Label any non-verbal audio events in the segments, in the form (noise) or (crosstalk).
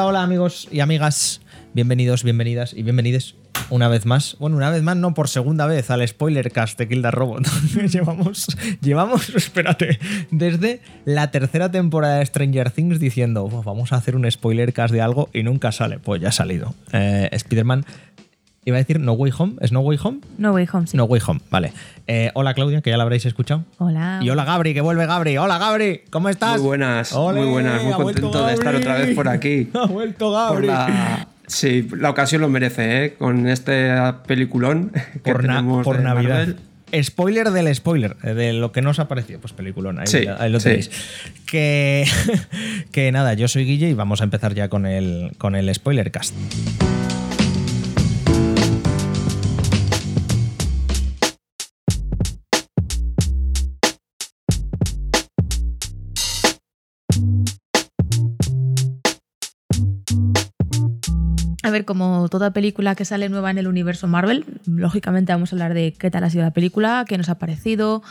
Hola, amigos y amigas, bienvenidos, bienvenidas y bienvenides una vez más. Bueno, una vez más, no por segunda vez al spoiler cast de the Robot. (laughs) llevamos, llevamos, (laughs) espérate, desde la tercera temporada de Stranger Things diciendo "Uf, vamos a hacer un spoiler cast de algo y nunca sale. Pues ya ha salido. Eh, Spider-Man. Iba a decir No Way Home. ¿Es No Way Home? No Way Home, sí. No Way Home, vale. Eh, hola Claudia, que ya la habréis escuchado. Hola. Y hola Gabri, que vuelve Gabri. Hola Gabri, ¿cómo estás? Muy buenas, muy buenas, muy contento de estar otra vez por aquí. (laughs) Ha vuelto Gabri. la, sí, la ocasión lo merece, ¿eh? Con este peliculón (laughs) que Por, na- tenemos por de Navidad. Marvel. Spoiler del spoiler, eh, de lo que no os ha parecido. Pues peliculón, ahí, Sí, ahí lo sí. tenéis. Que, (laughs) que nada, yo soy Guille y vamos a empezar ya con el, con el spoiler cast. A ver, como toda película que sale nueva en el universo Marvel, lógicamente vamos a hablar de qué tal ha sido la película, qué nos ha parecido,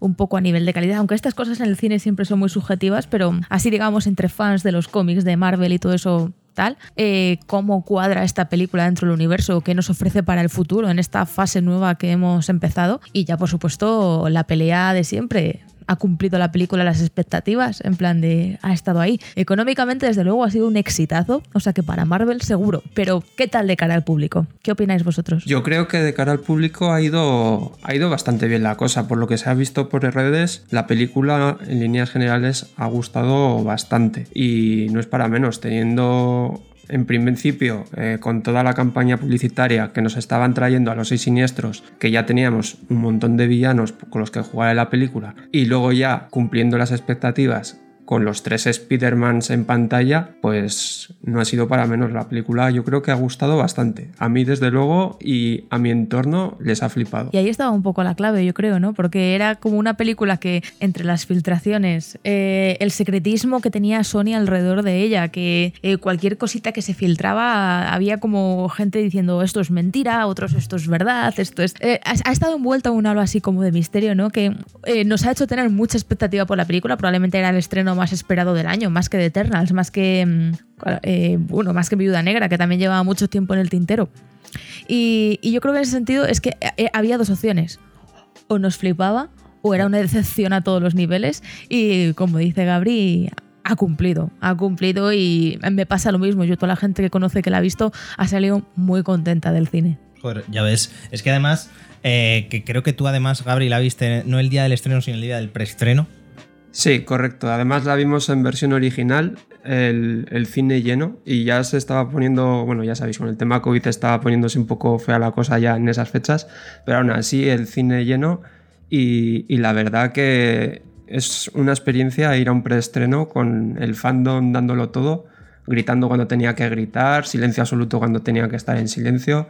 un poco a nivel de calidad, aunque estas cosas en el cine siempre son muy subjetivas, pero así digamos entre fans de los cómics de Marvel y todo eso tal, eh, cómo cuadra esta película dentro del universo, qué nos ofrece para el futuro en esta fase nueva que hemos empezado y ya por supuesto la pelea de siempre. Ha cumplido la película las expectativas, en plan de ha estado ahí. Económicamente, desde luego, ha sido un exitazo, o sea que para Marvel seguro. Pero, ¿qué tal de cara al público? ¿Qué opináis vosotros? Yo creo que de cara al público ha ido, ha ido bastante bien la cosa. Por lo que se ha visto por redes, la película en líneas generales ha gustado bastante. Y no es para menos, teniendo en principio, eh, con toda la campaña publicitaria que nos estaban trayendo a los seis siniestros, que ya teníamos un montón de villanos con los que jugar en la película, y luego ya cumpliendo las expectativas con los tres Spider-Mans en pantalla, pues no ha sido para menos la película. Yo creo que ha gustado bastante. A mí, desde luego, y a mi entorno les ha flipado. Y ahí estaba un poco la clave, yo creo, ¿no? Porque era como una película que entre las filtraciones, eh, el secretismo que tenía Sony alrededor de ella, que eh, cualquier cosita que se filtraba había como gente diciendo esto es mentira, otros esto es verdad, esto es... eh, ha, estado envuelta en un halo así como de misterio, ¿no? Que nos ha hecho tener mucha expectativa por la película, probablemente era el estreno más esperado del año, más que de Eternals, más que... mm, eh, bueno, más que Viuda Negra, que también llevaba mucho tiempo en el tintero. Y, y yo creo que en ese sentido es que eh, había dos opciones. O nos flipaba o era una decepción a todos los niveles. Y como dice Gabri, ha cumplido, ha cumplido y me pasa lo mismo. Yo, toda la gente que conoce que la ha visto, ha salido muy contenta del cine. Joder, ya ves. Es que además, eh, que creo que tú además, Gabri, la viste no el día del estreno, sino el día del preestreno. Sí, correcto. Además la vimos en versión original, el, cine lleno, y ya se estaba poniendo, bueno, ya sabéis, con el tema COVID estaba poniéndose un poco fea la cosa ya en esas fechas, pero aún así el cine lleno y, y la verdad que es una experiencia ir a un preestreno con el fandom dándolo todo, gritando cuando tenía que gritar, silencio absoluto cuando tenía que estar en silencio.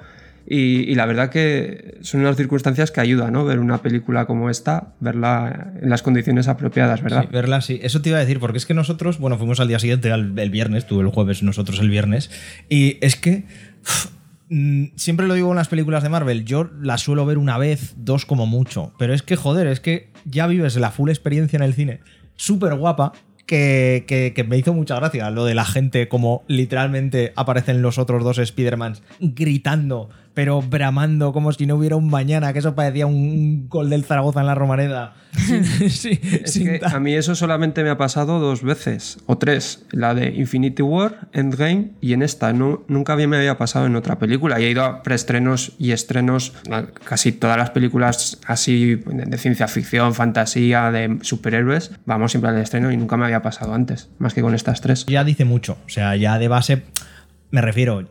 Y, la verdad que son unas circunstancias que ayudan, ¿no? Ver una película como esta, verla en las condiciones apropiadas, ¿verdad? Sí, verla sí. Eso te iba a decir, porque es que nosotros, bueno, fuimos al día siguiente, al, el viernes, tú el jueves, nosotros el viernes, y es que mm, siempre lo digo en las películas de Marvel, yo las suelo ver una vez, dos como mucho, pero es que, joder, es que ya vives la full experiencia en el cine, súper guapa, que, que, que, me hizo mucha gracia lo de la gente como literalmente aparecen los otros dos Spider-Mans gritando, pero bramando como si no hubiera un mañana, que eso parecía un gol del Zaragoza en la Romareda. sí, (laughs) sí, es que a mí eso solamente me ha pasado dos veces, o tres, la de Infinity War, Endgame, y en esta, no, nunca me había pasado en otra película, y he ido a preestrenos y estrenos, casi todas las películas así de ciencia ficción, fantasía, de superhéroes, vamos siempre al estreno y nunca me había pasado antes, más que con estas tres. Ya dice mucho, o sea, ya de base, me refiero,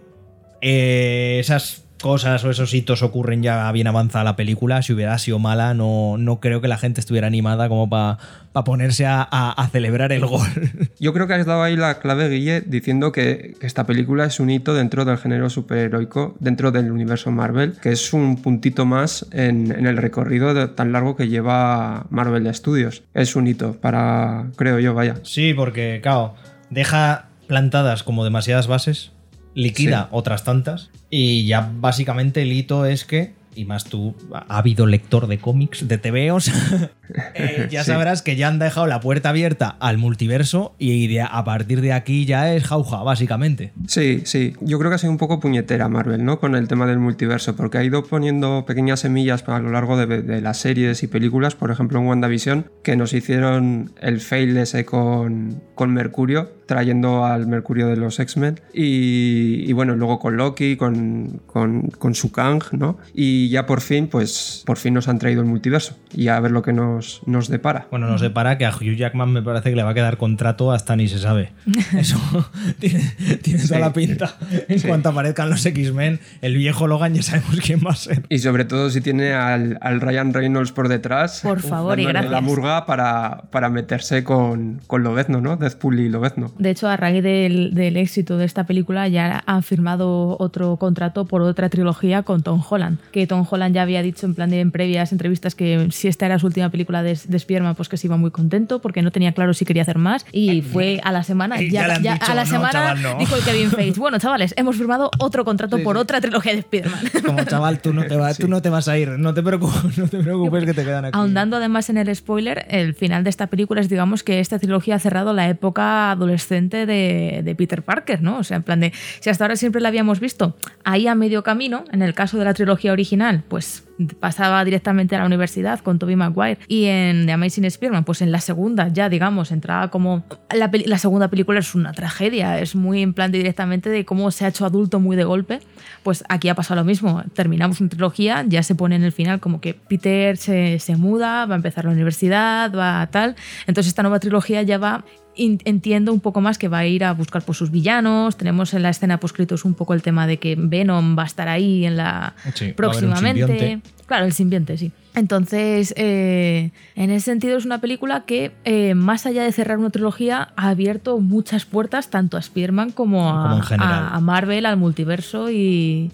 eh, esas cosas o esos hitos ocurren ya bien avanzada la película. Si hubiera sido mala, no, no creo que la gente estuviera animada como para pa ponerse a, a, a, celebrar el gol. (laughs) Yo creo que has dado ahí la clave, Guille, diciendo que, que, esta película es un hito dentro del género superheroico, dentro del universo Marvel, que es un puntito más en, en el recorrido de, tan largo que lleva Marvel Studios. Es un hito para, creo yo, vaya. Sí, porque, claro, deja plantadas como demasiadas bases liquida sí. otras tantas y ya básicamente el hito es que y más tú, ha habido lector de cómics, de TVOs, (laughs) eh, ya Sí. sabrás que ya han dejado la puerta abierta al multiverso y de- a partir de aquí ya es jauja, básicamente. Sí, sí. Yo creo que ha sido un poco puñetera Marvel, ¿no? Con el tema del multiverso, porque ha ido poniendo pequeñas semillas a lo largo de, de las series y películas, por ejemplo en WandaVision, que nos hicieron el fail ese con, con Mercurio, trayendo al Mercurio de los X-Men. Y, y bueno, luego con Loki, con, con, con su Kang, ¿no? Y ya por fin, pues, por fin nos han traído el multiverso. Y a ver lo que nos, nos depara. Bueno, no sé para que a Hugh Jackman me parece que le va a quedar contrato hasta ni se sabe. (laughs) Eso (laughs) tiene, tiene toda la pinta. En Sí. cuanto aparezcan los X-Men, el viejo Logan ya sabemos quién va a ser. Y sobre todo si tiene al, al Ryan Reynolds por detrás. Por favor y gracias. la murga para, para meterse con, con Lobezno, ¿no? Deathpool y Lobezno. De hecho, a raíz del, del éxito de esta película ya han firmado otro contrato por otra trilogía con Tom Holland, que Tom Holland ya había dicho en plan de en previas entrevistas que si esta era su última película de, de Spider-Man, pues que se iba muy contento porque no tenía claro si quería hacer más y fue a la semana, Ya ya, le han ya dicho, a la "No, semana chaval, no". dijo el Kevin (laughs) Feige, bueno chavales, hemos firmado otro contrato por otra trilogía de Spider-Man. (laughs) Como chaval, tú no te, vas, tú no te vas a ir. No te preocupes, (laughs) no te preocupes que te quedan aquí. Ahondando además en el spoiler, el final de esta película es, digamos, que esta trilogía ha cerrado la época adolescente de, de Peter Parker, ¿no? O sea, en plan de, si hasta ahora siempre la habíamos visto ahí a medio camino, en el caso de la trilogía original, pues pasaba directamente a la universidad con Tobey Maguire y en The Amazing Spider-Man, pues en la segunda ya, digamos, entraba como... La, la segunda película es una tragedia, es muy en plan de directamente de cómo se ha hecho adulto muy de golpe, pues aquí ha pasado lo mismo, terminamos una trilogía, ya se pone en el final como que Peter se, se muda, va a empezar la universidad, va a tal, entonces esta nueva trilogía ya va entiendo un poco más que va a ir a buscar por sus villanos. Tenemos en la escena poscritos un poco el tema de que Venom va a estar ahí en la Sí, próximamente. Claro, el simbionte, sí. Entonces, eh, en ese sentido es una película que, eh, más allá de cerrar una trilogía, ha abierto muchas puertas tanto a Spider-Man como a, Como en general. a- a Marvel, al multiverso y,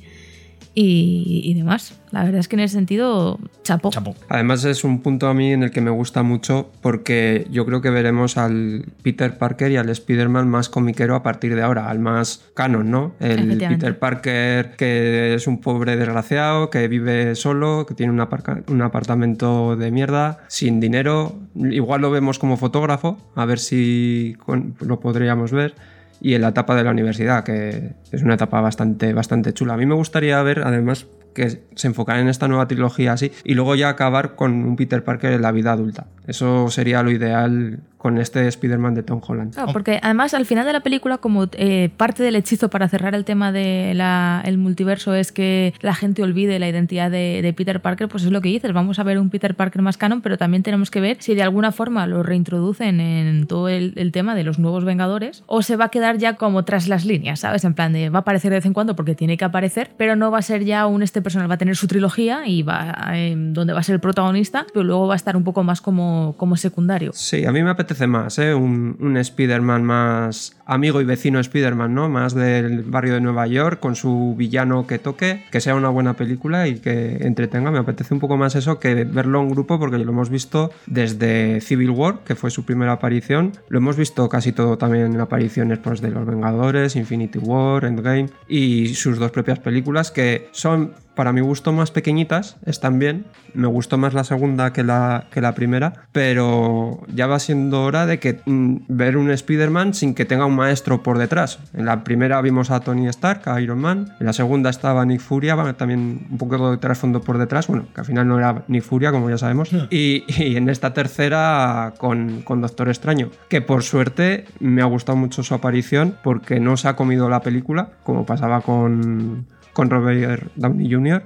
y, y demás. La verdad es que en ese sentido, chapo. Chapo. Además es un punto a mí en el que me gusta mucho porque yo creo que veremos al Peter Parker y al Spider-Man más comiquero a partir de ahora, al más canon, ¿no? El. Peter Parker que es un pobre desgraciado, que vive solo, que tiene un, apartamento de mierda, sin dinero. Igual lo vemos como fotógrafo, a ver si con- lo podríamos ver. Y en la etapa de la universidad, que es una etapa bastante, bastante chula. A mí me gustaría ver, además, que se enfocara en esta nueva trilogía así y luego ya acabar con un Peter Parker en la vida adulta. Eso sería lo ideal con este Spider-Man de Tom Holland. Claro, porque además al final de la película, como eh, parte del hechizo para cerrar el tema del multiverso es que la gente olvide la identidad de, de Peter Parker, pues es lo que dices, vamos a ver un Peter Parker más canon, pero también tenemos que ver si de alguna forma lo reintroducen en todo el, el tema de los nuevos Vengadores o se va a quedar ya como tras las líneas, ¿sabes? En plan de va a aparecer de vez en cuando porque tiene que aparecer, pero no va a ser ya un este personal, va a tener su trilogía y va eh, donde va a ser el protagonista, pero luego va a estar un poco más como, como secundario. Sí, a mí me apetece más, ¿eh? un, un Spider-Man más amigo y vecino Spider-Man, ¿no? Más del barrio de Nueva York, con su villano que toque, que sea una buena película y que entretenga. Me apetece un poco más eso que verlo en grupo, porque lo hemos visto desde Civil War, que fue su primera aparición. Lo hemos visto casi todo también en apariciones pues, de Los Vengadores, Infinity War, Endgame y sus dos propias películas, que son para mi gusto más pequeñitas, están bien. Me gustó más la segunda que la, que la primera, pero ya va siendo hora de que mm, ver un Spider-Man sin que tenga un maestro por detrás. En la primera vimos a Tony Stark, a Iron Man. En la segunda estaba Nick Furia, también un poco de trasfondo por detrás. Bueno, que al final no era Nick Furia, como ya sabemos. Y, y en esta tercera con, con Doctor Extraño, que por suerte me ha gustado mucho su aparición porque no se ha comido la película, como pasaba con con Robert Downey Jr.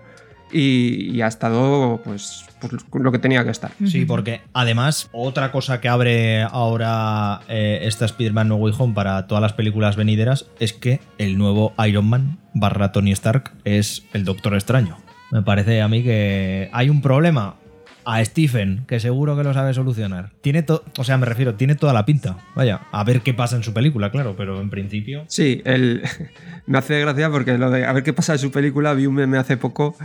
Y, y ha estado pues, pues, lo que tenía que estar. Sí, porque además, otra cosa que abre ahora eh, esta Spider-Man No Way Home para todas las películas venideras es que el nuevo Iron Man barra Tony Stark es el Doctor Extraño. Me parece a mí que hay un problema. A Stephen, que seguro que lo sabe solucionar. Tiene to- o sea, me refiero, tiene toda la pinta. Vaya, a ver qué pasa en su película, claro, pero en principio. Sí, el, (laughs) me hace gracia porque lo de a ver qué pasa en su película, vi un meme hace poco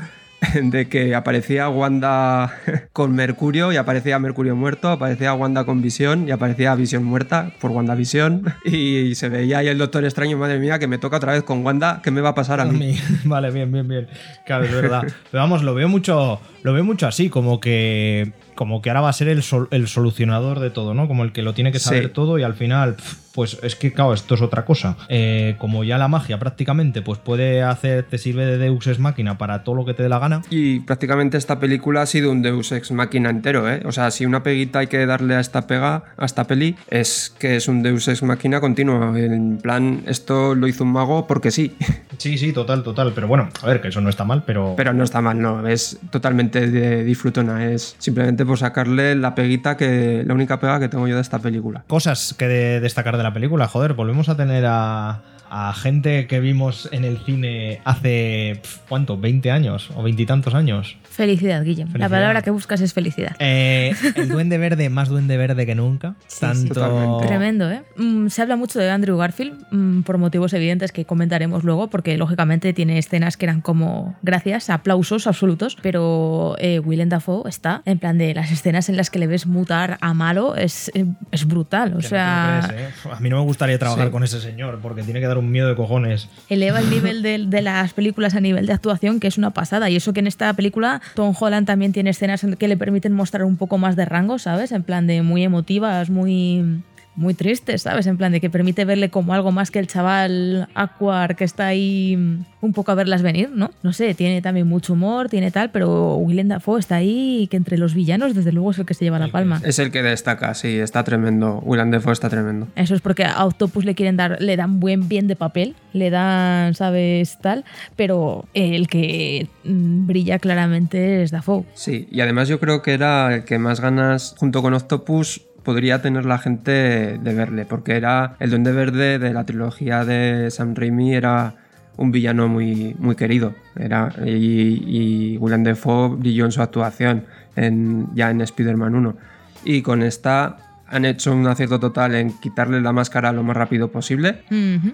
(laughs) de que aparecía Wanda (laughs) con Mercurio y aparecía Mercurio muerto, aparecía Wanda con Visión y aparecía Visión muerta por WandaVision (laughs) y se veía ahí el Doctor Extraño, madre mía, que me toca otra vez con Wanda, ¿qué me va a pasar a mí? Vale, bien, bien, bien. Claro, es verdad. Pero vamos, lo veo mucho, lo veo mucho así, como que como que ahora va a ser el, el solucionador de todo, ¿no? Como el que lo tiene que saber todo y al final, pues es que, claro, esto es otra cosa. Eh, como ya la magia prácticamente, pues puede hacer, te sirve de Deus Ex Máquina para todo lo que te dé la gana. Y prácticamente esta película ha sido un Deus Ex Máquina entero, ¿eh? O sea, si una peguita hay que darle a esta pega, a esta peli, es que es un Deus Ex Máquina continua. En plan, esto lo hizo un mago porque sí. (laughs) Sí, sí, total, total. Pero bueno, a ver, que eso no está mal, pero. Pero no está mal, no. Es totalmente de disfrutona. Es simplemente por sacarle la peguita que. la única pega que tengo yo de esta película. Cosas que destacar de la película, joder, volvemos a tener a a gente que vimos en el cine hace, ¿cuánto? ¿20 años o veintitantos años? Felicidad, Guillem. La palabra que buscas es felicidad. Eh, el duende verde, más duende verde que nunca. Tanto... Tremendo, ¿eh? Mm, se habla mucho de Andrew Garfield mm, por motivos evidentes que comentaremos luego, porque lógicamente tiene escenas que eran como gracias, aplausos absolutos, pero eh, Willem Dafoe está en plan de las escenas en las que le ves mutar a malo es, es brutal. O sea, ¿eh? a mí no me gustaría trabajar con ese señor porque tiene que dar un miedo de cojones. Eleva el (laughs) nivel de, de, las películas a nivel de actuación, que es una pasada. Y eso que en esta película Tom Holland también tiene escenas que le permiten mostrar un poco más de rango, ¿sabes? En plan de muy emotivas, muy muy triste, ¿sabes? En plan de que permite verle como algo más que el chaval Aquar que está ahí un poco a verlas venir, ¿no? No sé, tiene también mucho humor, tiene tal, pero Willem Dafoe está ahí que entre los villanos desde luego es el que se lleva la palma. Es el que destaca, sí, está tremendo. Willem Dafoe está tremendo. Eso es porque a Octopus le quieren dar, le dan buen bien de papel, le dan, ¿sabes? Tal, pero el que mm, brilla claramente es Dafoe. Sí, y además yo creo que era el que más ganas, junto con Octopus, podría tener la gente de verle, porque era el Duende Verde de la trilogía de Sam Raimi, era un villano muy, muy querido. Era, y, y Willem Dafoe brilló en su actuación en, ya en Spider-Man 1. Y con esta han hecho un acierto total en quitarle la máscara lo más rápido posible.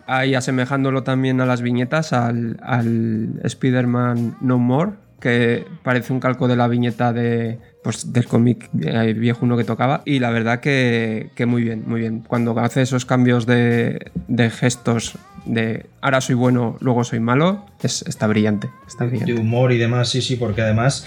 Ahí asemejándolo también a las viñetas, al, al Spider-Man No More, que parece un calco de la viñeta de, pues, del cómic eh, viejo uno que tocaba. Y la verdad que, muy bien, muy bien. Cuando hace esos cambios de, gestos de ahora soy bueno, luego soy malo, es, está brillante. Está brillante. De humor y demás, sí, sí, porque además,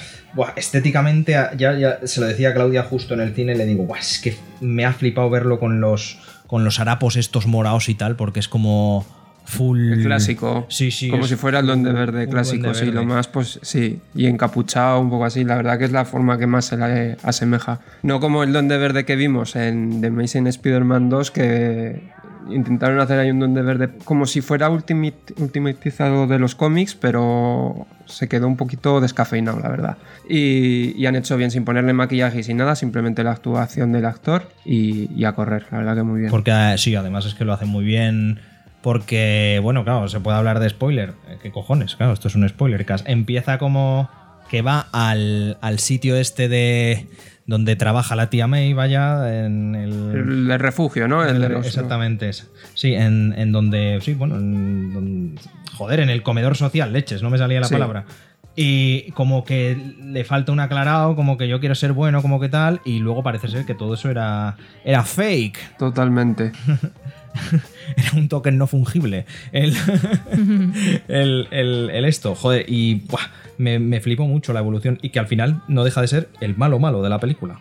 estéticamente, ya, ya se lo decía a Claudia justo en el cine, le digo, es que me ha flipado verlo con los, con los harapos estos morados y tal, porque es como full. clásico. Sí, sí. Como si fuera el Duende Verde clásico, sí, lo más, pues sí. Y encapuchado, un poco así. La verdad que es la forma que más se le asemeja. No como el Duende Verde que vimos en The Amazing Spider-Man 2, que intentaron hacer ahí un Duende Verde como si fuera ultimatizado de los cómics, pero se quedó un poquito descafeinado, la verdad. Y, han hecho bien sin ponerle maquillaje y sin nada, simplemente la actuación del actor y, y a correr, la verdad que muy bien. Porque sí, además es que lo hace muy bien porque, bueno, claro, se puede hablar de spoiler. Eh, ¿Qué cojones? Claro, esto es un spoiler. Empieza como que va al, sitio este de donde trabaja la tía May, vaya, en el... El, refugio, ¿no? El, exactamente, sí, en, donde, sí, bueno, joder, en el comedor social, leches, no me salía la palabra. Y como que le falta un aclarado, como que yo quiero ser bueno, como que tal, y luego parece ser que todo eso era, era fake. Totalmente. (laughs) (laughs) era un token no fungible. El, el, esto, joder, y me, me flipó mucho la evolución y que al final no deja de ser el malo malo de la película.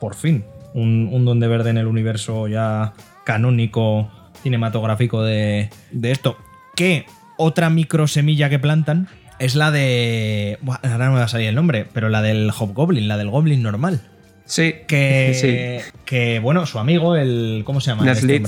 Por fin, un, un donde verde en el universo ya canónico, cinematográfico de, de esto. Que otra micro semilla que plantan es la de. ahora no me va a salir el nombre, pero la del Hobgoblin, la del Goblin normal. Sí. Que, (laughs) sí. que bueno, su amigo, el. ¿Cómo se llama? Este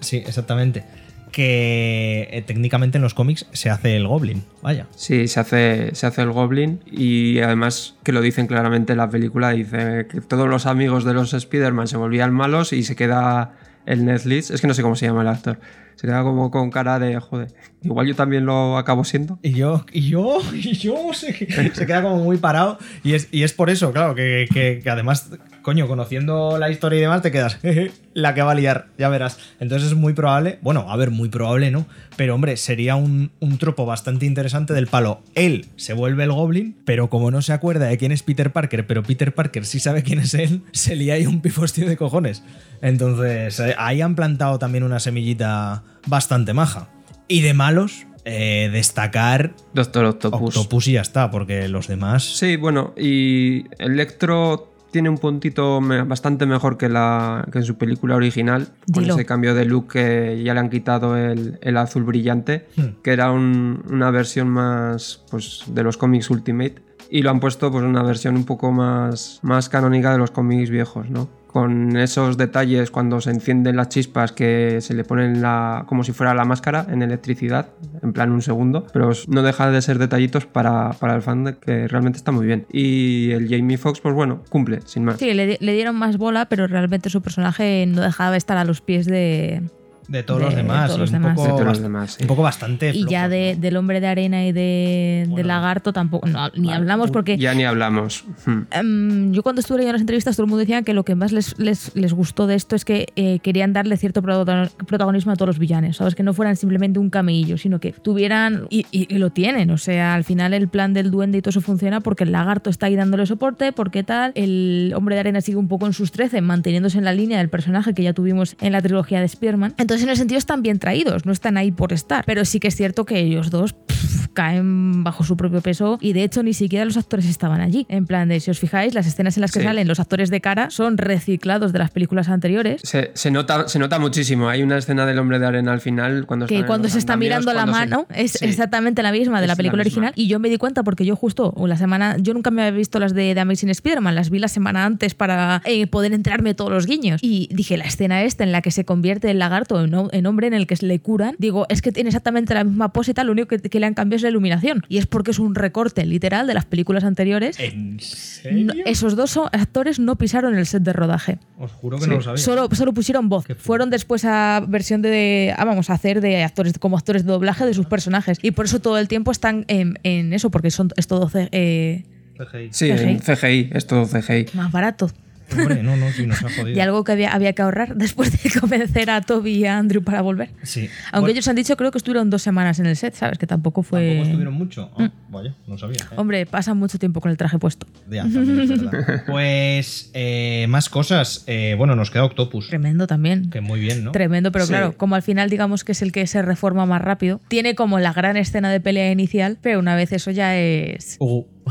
Sí, exactamente. Que eh, técnicamente en los cómics se hace el Goblin, vaya. Sí, se hace, se hace el Goblin y además que lo dicen claramente en la película, dice que todos los amigos de los Spider-Man se volvían malos y se queda el Netflix, es que no sé cómo se llama el actor, Se queda como con cara de, joder, igual yo también lo acabo siendo. Y yo, y yo, (laughs) y yo, se, queda como muy parado. Y es, y es por eso, claro, que, que- además, coño, conociendo la historia y demás, te quedas, (laughs) "Jeje, la que va a liar, ya verás. Entonces es muy probable, bueno, a ver, muy probable, ¿no? Pero hombre, sería un, un tropo bastante interesante del palo. Él se vuelve el Goblin, pero como no se acuerda de quién es Peter Parker, pero Peter Parker sí sabe quién es él, se lía ahí un pifostio de cojones. Entonces, eh, ahí han plantado también una semillita bastante maja. Y de malos, eh, destacar Doctor Octopus. Octopus y ya está, porque los demás. Sí, bueno, y Electro tiene un puntito bastante mejor que, la, que en su película original, con ese cambio de look que ya le han quitado el, el azul brillante, Hmm. que era un- una versión más pues, de los cómics Ultimate, y lo han puesto pues una versión un poco más, más canónica de los cómics viejos, ¿no? Con esos detalles cuando se encienden las chispas que se le ponen la, como si fuera la máscara en electricidad, en plan un segundo, pero no deja de ser detallitos para, para el fan que realmente está muy bien. Y el Jamie Foxx, pues bueno, cumple, sin más. Sí, le, le dieron más bola, pero realmente su personaje no dejaba de estar a los pies de. De todos De los demás. todos y los un, demás. Poco, De todos demás, sí. un poco bastante. Y ya de- ¿no? del hombre de arena y de, Bueno. del lagarto tampoco. no, ni Vale. hablamos porque. Ya ni hablamos. Hmm. Em, yo cuando estuve leyendo las entrevistas todo el mundo decía que lo que más les, les, les gustó de esto es que eh, querían darle cierto protagon- protagonismo a todos los villanos, ¿sabes? Que no fueran simplemente un camellillo, sino que tuvieran, y, y- y lo tienen, o sea, al final el plan del duende y todo eso funciona porque el lagarto está ahí dándole soporte, porque tal, el hombre de arena sigue un poco en sus 13, manteniéndose en la línea del personaje que ya tuvimos en la trilogía de Spearman. Entonces en ese sentido están bien traídos, no están ahí por estar, pero sí que es cierto que ellos dos pff, caen bajo su propio peso y de hecho ni siquiera los actores estaban allí. En plan de, si os fijáis, las escenas en las que Sí. salen los actores de cara son reciclados de las películas anteriores. Se, se nota, se nota muchísimo. Hay una escena del hombre de arena al final cuando Que cuando se está mirando la se- mano es Sí. exactamente la misma de Es la la película original. Y yo me di cuenta porque yo justo la semana, yo nunca me había visto las de, de Amazing Spider-Man, las vi la semana antes para eh, poder enterarme de todos los guiños. Y dije, la escena esta en la que se convierte el lagarto en, en hombre, en el que se le curan, digo, es que tiene exactamente la misma pose y tal, lo único que, que le han cambiado es la iluminación. Y es porque es un recorte literal de las películas anteriores. ¿En serio? No- esos dos actores no pisaron el set de rodaje. Os juro que Sí. no lo sabía. Solo, solo pusieron voz. Fueron después a versión de. ah, vamos a hacer de actores como actores de doblaje de sus personajes. Y por eso todo el tiempo están en, en eso, porque son, es todo eh, CGI. Sí, CGI. CGI, es todo CGI. más barato. Hombre, no, no, sí, nos ha (laughs) jodido. Y algo que había, había que ahorrar después de convencer a Toby y a Andrew para volver. Sí. Aunque Bueno, ellos han dicho, creo que estuvieron dos semanas en el set, ¿sabes? Que tampoco fue. Tampoco estuvieron mucho. Ah, Vaya, no sabía. ¿eh? Hombre, pasan mucho tiempo con el traje puesto. Ya, también es verdad. (laughs) Pues eh, más cosas. Eh, bueno, nos queda Octopus. Tremendo también. Que muy bien, ¿no? Tremendo, pero Sí. claro, como al final digamos que es el que se reforma más rápido, tiene como la gran escena de pelea inicial, pero una vez eso ya es...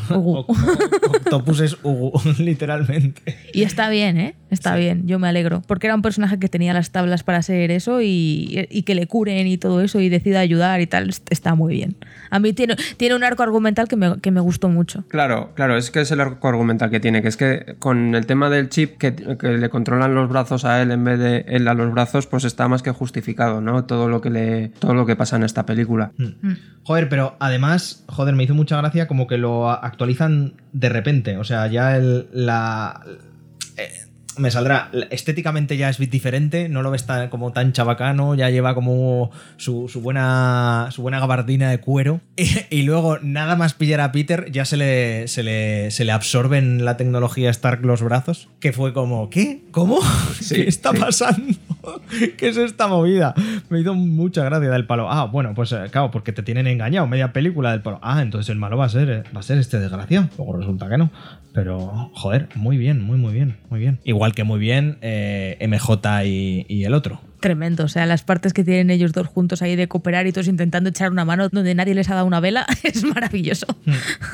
Ugu. Oc- oc- Octopus es Ugu, literalmente. Y está bien, ¿eh? Está bien, yo me alegro, porque era un personaje que tenía las tablas para ser eso y, y que le curen y todo eso y decida ayudar y tal, está muy bien. A mí tiene, tiene un arco argumental que me, que me gustó mucho. Claro, claro, es que es el arco argumental que tiene, que es que con el tema del chip que, que le controlan los brazos a él en vez de él a los brazos, pues está más que justificado, ¿no? Todo lo que le, todo lo que pasa en esta película. Mm. Joder, pero además, joder, me hizo mucha gracia como que lo actualizan de repente. O sea, ya el, la. Me saldrá. Estéticamente ya es diferente, no lo ves tan, como tan chabacano, ya lleva como su, su buena, su buena gabardina de cuero. (laughs) Y, y luego, nada más pillar a Peter, ya se le, se le, se le absorben la tecnología Stark los brazos. Que fue como, ¿qué? ¿Cómo? (laughs) Sí, ¿Qué está sí. pasando? (laughs) ¿Qué es esta movida? Me hizo mucha gracia del palo. Ah, bueno, pues eh, claro, porque te tienen engañado media película del palo. Ah, entonces el malo va a ser, eh, va a ser este desgraciado. Luego resulta que no. Pero, joder, muy bien, muy, muy bien, muy bien. Igual que muy bien eh, MJ y, y el otro. Tremendo, o sea, las partes que tienen ellos dos juntos ahí de cooperar y todos intentando echar una mano donde nadie les ha dado una vela, (laughs) es maravilloso.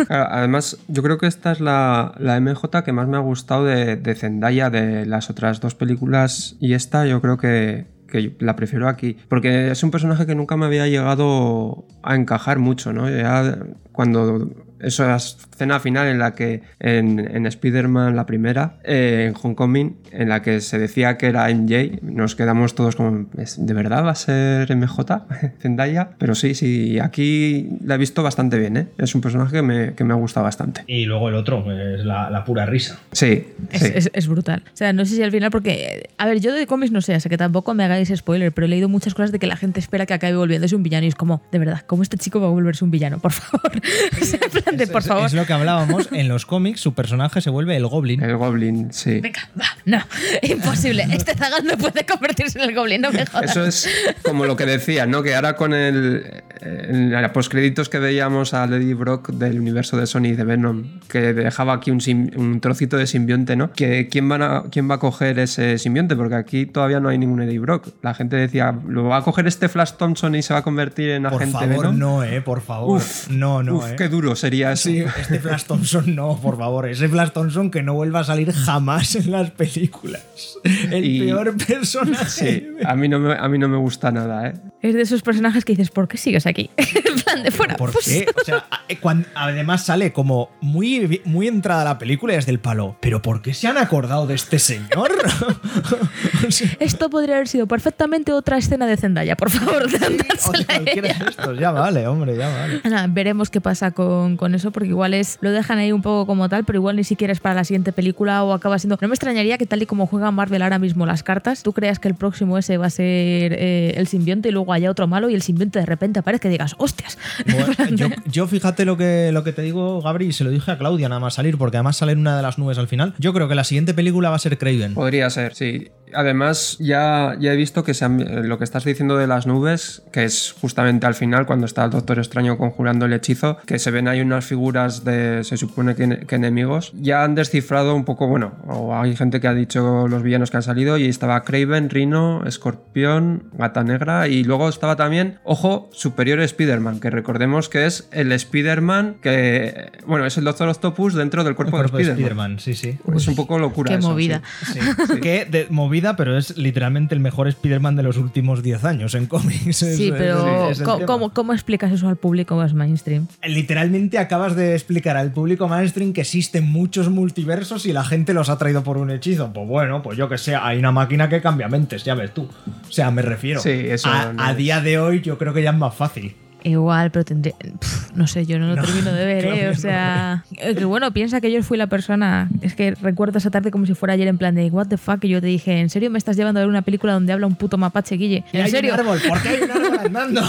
Claro, además, yo creo que esta es la, la MJ que más me ha gustado de, de Zendaya de las otras dos películas y esta yo creo que, que la prefiero aquí, porque es un personaje que nunca me había llegado a encajar mucho, ¿no? Ya cuando esa escena final en la que en, en Spider-Man, la primera, eh, en Homecoming, en la que se decía que era MJ, nos quedamos todos como, ¿de verdad va a ser MJ? (laughs) Zendaya. Pero sí, sí, aquí la he visto bastante bien, ¿eh? Es un personaje que me, que me ha gustado bastante. Y luego el otro, es la, la pura risa. Sí, Es, sí. es- es brutal. O sea, no sé si al final, porque. A ver, yo de cómics no sé, así que tampoco me hagáis spoiler, pero he leído muchas cosas de que la gente espera que acabe volviéndose un villano y es como, de verdad, ¿cómo este chico va a volverse un villano? Por favor. (laughs) O sea, plan Es- por es- favor. Es lo que hablábamos. (laughs) En los cómics, su personaje se vuelve el Goblin. El Goblin, sí. Venga, va, no, (laughs) imposible. Este zagal no puede convertirse en el goblin, no me jodas. Eso es como lo que decía, ¿no? Que ahora con el en los postcréditos que veíamos a Lady Brock del universo de Sony de Venom, que dejaba aquí un, sim- un trocito de simbionte, ¿no? Que quién, van a- quién va a coger ese simbionte, porque aquí todavía no hay ningún Eddie Brock. La gente decía, ¿lo va a coger este Flash Thompson y se va a convertir en Por agente favor, Venom? no, eh, por favor. Uf, no, no, uf, eh. qué duro sería eso. Sí, este Flash Thompson no, por favor. Ese Flash Thompson que no vuelva a salir jamás en las películas. El Y- peor personaje. Sí, a mí no me, a mí no me gusta nada, ¿eh? Es de esos personajes que dices, ¿por qué sigues aquí? (laughs) en plan de fuera. ¿Por pues. qué? O sea, cuan- además sale como muy, muy entrada la película y es del palo. ¿Pero por qué se han acordado de este señor? (laughs) (laughs) O Esto podría haber sido perfectamente otra escena de Zendaya, por favor, o de estos. Ya vale, hombre, ya vale. Nada, veremos qué pasa con, con eso, porque igual es lo dejan ahí un poco como tal, pero igual ni siquiera es para la siguiente película o acaba siendo. No me extrañaría que tal y como juega Marvel ahora mismo las cartas, tú creas que el próximo ese va a ser eh, el simbionte y luego haya otro malo y el simbionte de repente aparezca y digas, hostias. (laughs) Bueno, yo, yo fíjate lo que, lo que te digo, Gabri, y se lo dije a Claudia nada más salir, porque además sale en una de las nubes al final. Yo creo que la siguiente película va a ser Craven. Podría ser, sí. Además, ya, ya he visto que se han- eh, lo que estás diciendo de las nubes, que es justamente al final, cuando está el Doctor Extraño conjurando el hechizo, que se ven ahí unas figuras de, se supone que, que enemigos, ya han descifrado un poco, bueno, o hay gente que ha dicho los villanos que han salido, y estaba Craven, Rhino, Escorpión, Gata Negra, y luego estaba también, ojo, Superior Spider-Man, que recordemos que es el Spider-Man que, bueno, es el Doctor Octopus dentro del El cuerpo, cuerpo de de Spider-Man. Sí, sí. Es un poco locura. Qué eso, movida. sí. De- movida, pero es literalmente el mejor Spider-Man de los últimos 10 años en cómics. (laughs) Sí, es- pero es ¿cómo, cómo- cómo explicas eso al público más mainstream? Literalmente acabas de explicar al público mainstream que existen muchos multiversos y la gente los ha traído por un hechizo. Pues bueno, pues yo que sé, hay una máquina que cambia mentes, ya ves tú. O sea, me refiero. Sí, eso a, no a es- día de hoy yo creo que ya es más fácil. Igual, pero tendría. pf, no sé, yo no lo No, termino de (laughs) ver, ¿eh? O sea. eh, que bueno, piensa que yo fui la persona. Es que recuerdo esa tarde como si fuera ayer en plan de, ¿What the fuck? Y yo te dije, ¿en serio me estás llevando a ver una película donde habla un puto mapache, Guille? Y ¿En hay serio? un árbol, ¿por qué hay un árbol (laughs) andando?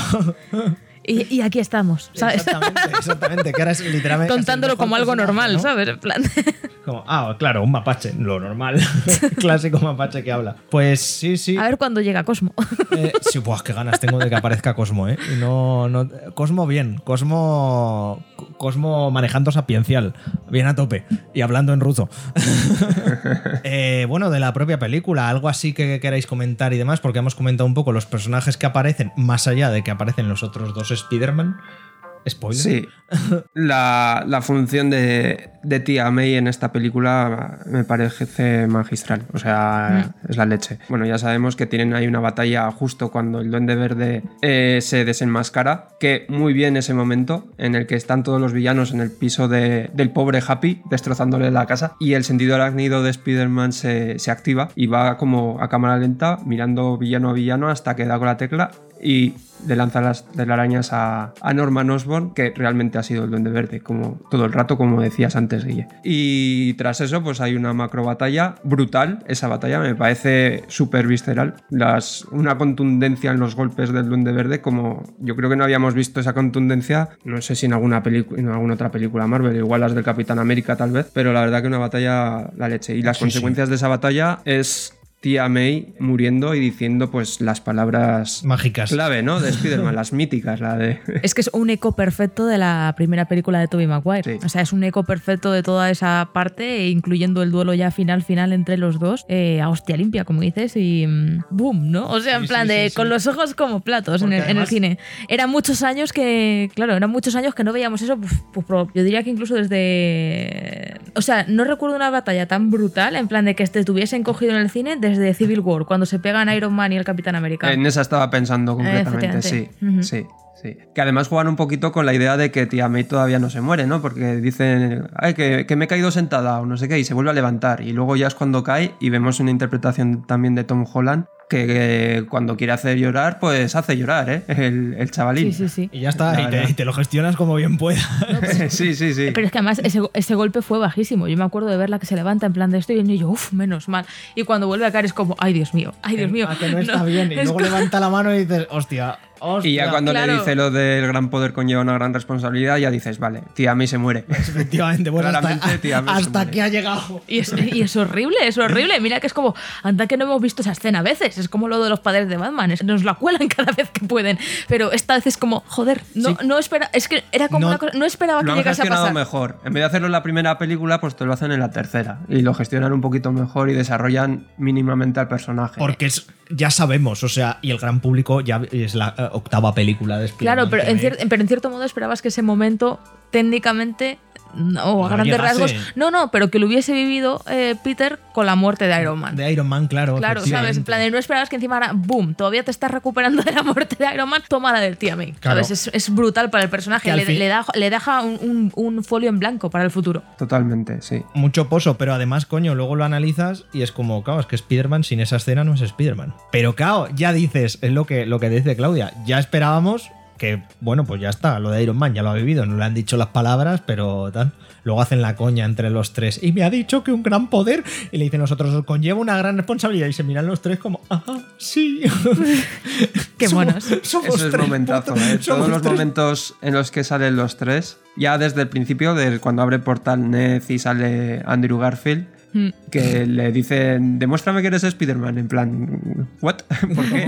Y, y aquí estamos, ¿sabes? Exactamente, exactamente. Que ahora es literalmente. Contándolo como algo normal, ¿no? ¿sabes? En plan. Como, ah, claro, un mapache, lo normal. (laughs) Clásico mapache que habla. Pues sí, sí. A ver cuándo llega Cosmo. Eh, sí, pues qué ganas tengo de que aparezca Cosmo, ¿eh? Y no, no, Cosmo bien, Cosmo, Cosmo manejando sapiencial, bien a tope y hablando en ruso. (laughs) Eh, bueno, de la propia película, algo así que queráis comentar y demás, porque hemos comentado un poco los personajes que aparecen, más allá de que aparecen los otros dos Spider-Man. Spoiler. Sí. (laughs) La, la función de, de tía May en esta película me parece magistral. O sea, es la leche. Bueno, ya sabemos que tienen ahí una batalla justo cuando el Duende Verde eh, se desenmascara. Que muy bien ese momento en el que están todos los villanos en el piso de- del pobre Happy, destrozándole la casa. Y el sentido arácnido de Spider-Man se, se activa y va como a cámara lenta, mirando villano a villano hasta que da con la tecla y le lanza las telarañas a, a Norman Osborn, que realmente ha sido el Duende Verde, como todo el rato, como decías antes, Guille. Y tras eso, pues hay una macro batalla brutal. Esa batalla me parece súper visceral. Las, una contundencia en los golpes del Duende Verde, como yo creo que no habíamos visto esa contundencia, no sé si en alguna, película en alguna otra película Marvel, igual las del Capitán América tal vez, pero la verdad que una batalla la leche. Y las Sí, sí. consecuencias de esa batalla es tía May muriendo y diciendo pues las palabras Mágicas. clave, ¿no? De (laughs) Spider-Man, las míticas, la de... (laughs) Es que es un eco perfecto de la primera película de Tobey Maguire. Sí. O sea, es un eco perfecto de toda esa parte, e incluyendo el duelo ya final, final entre los dos, eh, a hostia limpia, como dices, y mm, boom, ¿no? O sea, en Sí, plan sí, de sí, sí. con los ojos como platos en el, en el además- cine. Eran muchos años que, claro, eran muchos años que no veíamos eso, pues, pues, yo diría que incluso desde... O sea, no recuerdo una batalla tan brutal, en plan de que te tuviesen cogido en el cine imágenes de Civil War, cuando se pegan Iron Man y el Capitán América. En esa estaba pensando concretamente, sí. efectivamente. Ujú. Sí. Sí. Que además juegan un poquito con la idea de que tía May todavía no se muere, ¿no? Porque dicen, ay, que, que me he caído sentada o no sé qué, y se vuelve a levantar. Y luego ya es cuando cae y vemos una interpretación también de Tom Holland que, que cuando quiere hacer llorar, pues hace llorar, ¿eh? El, el chavalín. Sí, sí, sí. Y ya está, y te, verdad. y te lo gestionas como bien puedas. (laughs) sí, sí, sí. Pero es que además ese, ese golpe fue bajísimo. Yo me acuerdo de verla que se levanta en plan de esto y yo, uff, menos mal. Y cuando vuelve a caer es como, ay Dios mío, ay Dios mío. Ah, que no (laughs) está bien. Y luego como- levanta la mano y dices, hostia, hostia. Y ya cuando le Claro. dice lo del gran poder conlleva una gran responsabilidad, ya dices, vale, tía May se muere. Efectivamente, bueno, Claramente, hasta, tía, hasta aquí ha llegado. Y es, y es horrible, es horrible. Mira que es como, anda que no hemos visto esa escena a veces. Es como lo de los padres de Batman. es- nos la cuelan (laughs) cada vez que pueden. Pero esta vez es como, joder, no, Sí. no espera. Es que era como No- una cosa. No esperaba que llegase a pasar. mejor. En vez de hacerlo en la primera película, pues te lo hacen en la tercera. Y lo gestionan un poquito mejor y desarrollan mínimamente al personaje. Porque es, ya sabemos, o sea, y el gran público ya es la octava película de Spider-Man Claro, pero en, pero en cierto modo esperabas que ese momento técnicamente no, o a No grandes rasgos no no pero que lo hubiese vivido eh, Peter con la muerte de Iron Man De Iron Man, claro. Claro, ¿sabes? En plan, de no esperabas que encima ahora, boom, todavía te estás recuperando de la muerte de Iron Man, toma la del tía May. Claro. ¿Sabes? Es, es brutal para el personaje, le, fin- le da, le deja un, un- un folio en blanco para el futuro. Totalmente, sí. Mucho pozo, pero además, coño, luego lo analizas y es como, claro, es que Spider-Man sin esa escena no es Spider-Man. Pero claro, ya dices, es lo que, lo que dice Claudia, ya esperábamos que, bueno, pues ya está, lo de Iron Man ya lo ha vivido, no le han dicho las palabras, pero tal. Luego hacen la coña entre los tres. Y me ha dicho que un gran poder. Y le dicen los otros, os conlleva una gran responsabilidad. Y se miran los tres como, ajá, sí. (laughs) (laughs) Qué Somos- monos. somos Eso es tres momentazo, ¿eh? somos Todos los tres momentos en los que salen los tres, ya desde el principio, de cuando abre portal Ned y sale Andrew Garfield, Mm. que le dicen, demuéstrame que eres Spider-Man, en plan, ¿what? (laughs) (laughs) ¿Por qué?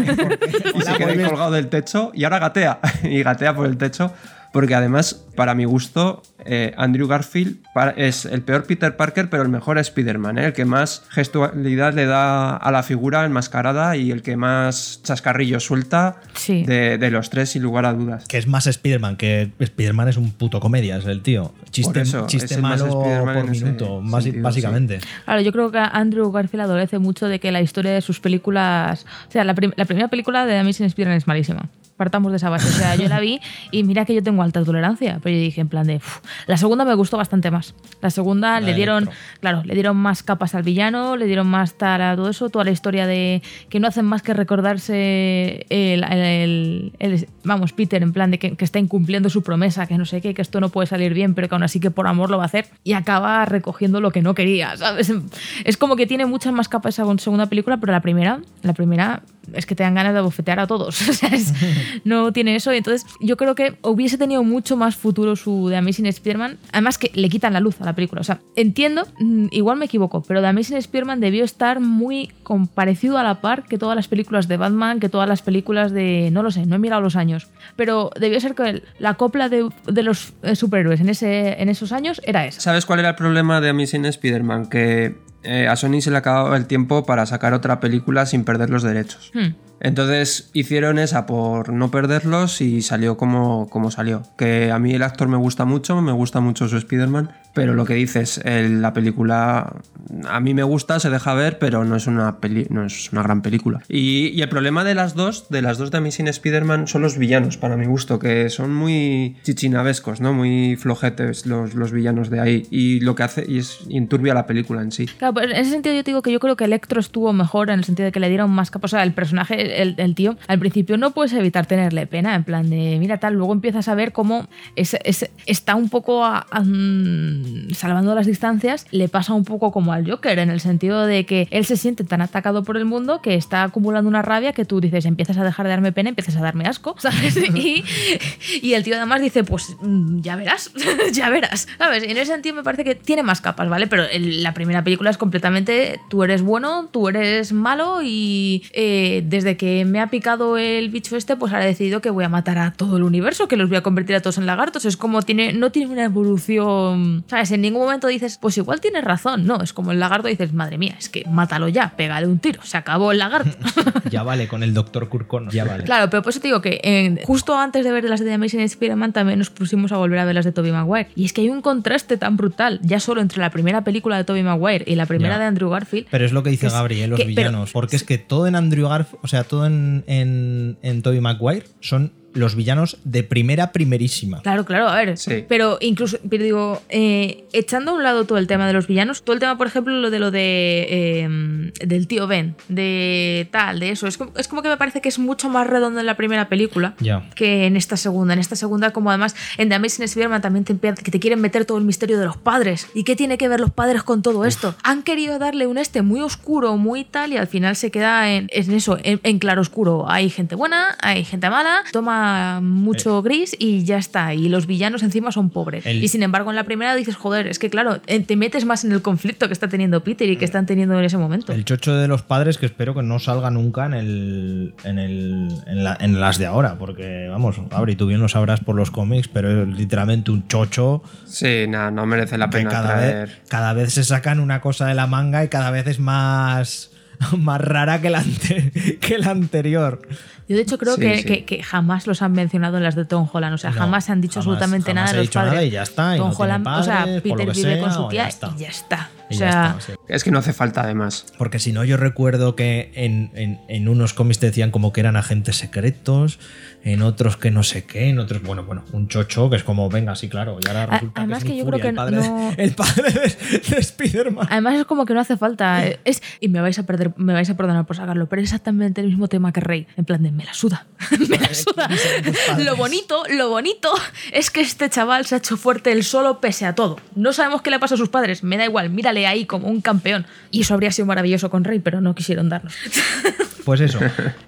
y se Hola, queda ahí vuelves- colgado del techo y ahora gatea, (laughs) y gatea por el techo. Porque además, para mi gusto, eh, Andrew Garfield es el peor Peter Parker, pero el mejor Spider-Man, ¿eh? el que más gestualidad le da a la figura enmascarada y el que más chascarrillo suelta Sí. de, de los tres, sin lugar a dudas. Que es más Spider-Man, que Spider-Man es un puto comedia, es el tío. Chiste, eso, chiste es más malo Spider-Man por minuto, más- sentido, básicamente. Claro, yo creo que Andrew Garfield adolece mucho de que la historia de sus películas. O sea, la, prim- la primera película de Amazing Spider-Man es malísima. Partamos de esa base. O sea, yo la vi y mira que yo tengo alta tolerancia. Pero yo dije, en plan de. La segunda me gustó bastante más. La segunda La le dieron. Claro, le dieron más capas al villano, le dieron más tal a todo eso. Toda la historia de. Que no hacen más que recordarse el. el- el- vamos, Peter, en plan de que, que está incumpliendo su promesa, que no sé qué, que esto no puede salir bien, pero que aún así que por amor lo va a hacer. Y acaba recogiendo lo que no quería, ¿sabes? Es como que tiene muchas más capas esa segunda película, pero la primera, la primera es que te dan ganas de bofetear a todos. (laughs) No tiene eso. Entonces yo creo que hubiese tenido mucho más futuro su The Amazing Spider-Man. Además que le quitan la luz a la película. O sea, entiendo, mm, igual me equivoco, pero The Amazing Spider-Man debió estar muy con- parecido a la par que todas las películas de Batman, que todas las películas de... No lo sé, no he mirado los años. Pero debió ser que la copla de, de los eh, superhéroes en, ese, en esos años era esa. ¿Sabes cuál era el problema de Amazing Spider-Man? Que eh, a Sony se le acababa el tiempo para sacar otra película sin perder los derechos. Hmm. Entonces hicieron esa por no perderlos y salió como, como salió. Que a mí el actor me gusta mucho, me gusta mucho su Spider-Man, pero lo que dices, la película a mí me gusta, se deja ver, pero no es una, peli- no es una gran película. Y, el problema de las dos, de las dos de Amazing Spider-Man, son los villanos, para mi gusto, que son muy chichinabescos, ¿no? Muy flojetes los, los villanos de ahí. Y lo que hace, y es enturbia la película en sí. Claro, pues en ese sentido yo digo que yo creo que Electro estuvo mejor en el sentido de que le dieron más capas. O sea, el personaje, el, tío, al principio no puedes evitar tenerle pena, en plan de, mira tal, luego empiezas a ver cómo es, es- está un poco mm, salvando las distancias, le pasa un poco como al Joker, en el sentido de que él se siente tan atacado por el mundo que está acumulando una rabia que tú dices, empiezas a dejar de darme pena, empiezas a darme asco, (laughs) ¿sabes? Y, el tío además dice, pues mm, ya verás, (laughs) ya verás, ¿sabes? Y en ese sentido me parece que tiene más capas, ¿vale? Pero la primera película es completamente, tú eres bueno, tú eres malo y eh, desde que me ha picado el bicho este, pues ahora he decidido que voy a matar a todo el universo, que los voy a convertir a todos en lagartos. Es como tiene, no tiene una evolución, ¿sabes? En ningún momento dices, pues igual tienes razón, no, es como el lagarto dices, madre mía, es que mátalo ya, pégale un tiro, se acabó el lagarto. (laughs) ya vale, con el doctor Kurkon, ya vale. Claro, pero por eso te digo que en- justo antes de ver las de Amazing Spider-Man también nos pusimos a volver a ver las de Tobey Maguire. Y es que hay un contraste tan brutal, ya solo entre la primera película de Tobey Maguire y la primera Ya. de Andrew Garfield. Pero es lo que dice que Gabriel, los que- pero- villanos. porque es que todo en Andrew Garfield, o sea, todo en, en, Tobey Maguire son los villanos de primera, primerísima. Claro, claro, a ver. Sí. Pero incluso, pero digo, eh, echando a un lado todo el tema de los villanos, todo el tema, por ejemplo, lo de lo de eh, del tío Ben, de tal, de eso, es como, es como que me parece que es mucho más redondo en la primera película Ya. que en esta segunda. En esta segunda, como además en The Amazing Spider-Man también te, empiezan- que te quieren meter todo el misterio de los padres. ¿Y qué tiene que ver los padres con todo esto? Han querido darle un este muy oscuro, muy tal, y al final se queda en, en eso, en, en claro oscuro. Hay gente buena, hay gente mala, toma mucho gris y ya está. Y los villanos encima son pobres. El- Y sin embargo, en la primera dices, joder, es que claro, eh, te metes más en el conflicto que está teniendo Peter y que están teniendo en ese momento. El chocho de los padres que espero que no salga nunca en el en, el, en, la- en las de ahora, porque vamos, Gabri, tú bien lo sabrás por los cómics, pero es literalmente un chocho Sí, nada, no merece la pena cada traer. vez, cada vez se sacan una cosa de la manga y cada vez es más, (laughs) más rara que la, ante- (laughs) que la anterior. Yo de hecho creo Sí, que, sí. que- que jamás los han mencionado en las de Tom Holland, o sea, No, jamás se han dicho jamás, absolutamente jamás nada de los dicho nada padres. y ya está, y Tom no Holland, o sea, padres, por lo Peter vive sea, con su o tía ya está. y ya está. Y o sea, está, sí. Es que no hace falta además. Porque si no, yo recuerdo que en, en- en unos cómics te decían como que eran agentes secretos, en otros que no sé qué, en otros, bueno, bueno, un chocho que es como, venga, sí, claro, y ahora resulta además que, es que yo creo que el padre, no- de, (laughs) el padre de, de Spider-Man. Además es como que no hace falta. Es, y me vais a perder, me vais a perdonar por sacarlo, pero es exactamente el mismo tema que Rey. En plan de me la suda. (laughs) me la suda. Lo bonito, lo bonito es que este chaval se ha hecho fuerte él solo pese a todo. No sabemos qué le pasa a sus padres. Me da igual, mírale ahí como un campeón. Y eso habría sido maravilloso con Rey, pero no quisieron darnos. (laughs) Pues eso.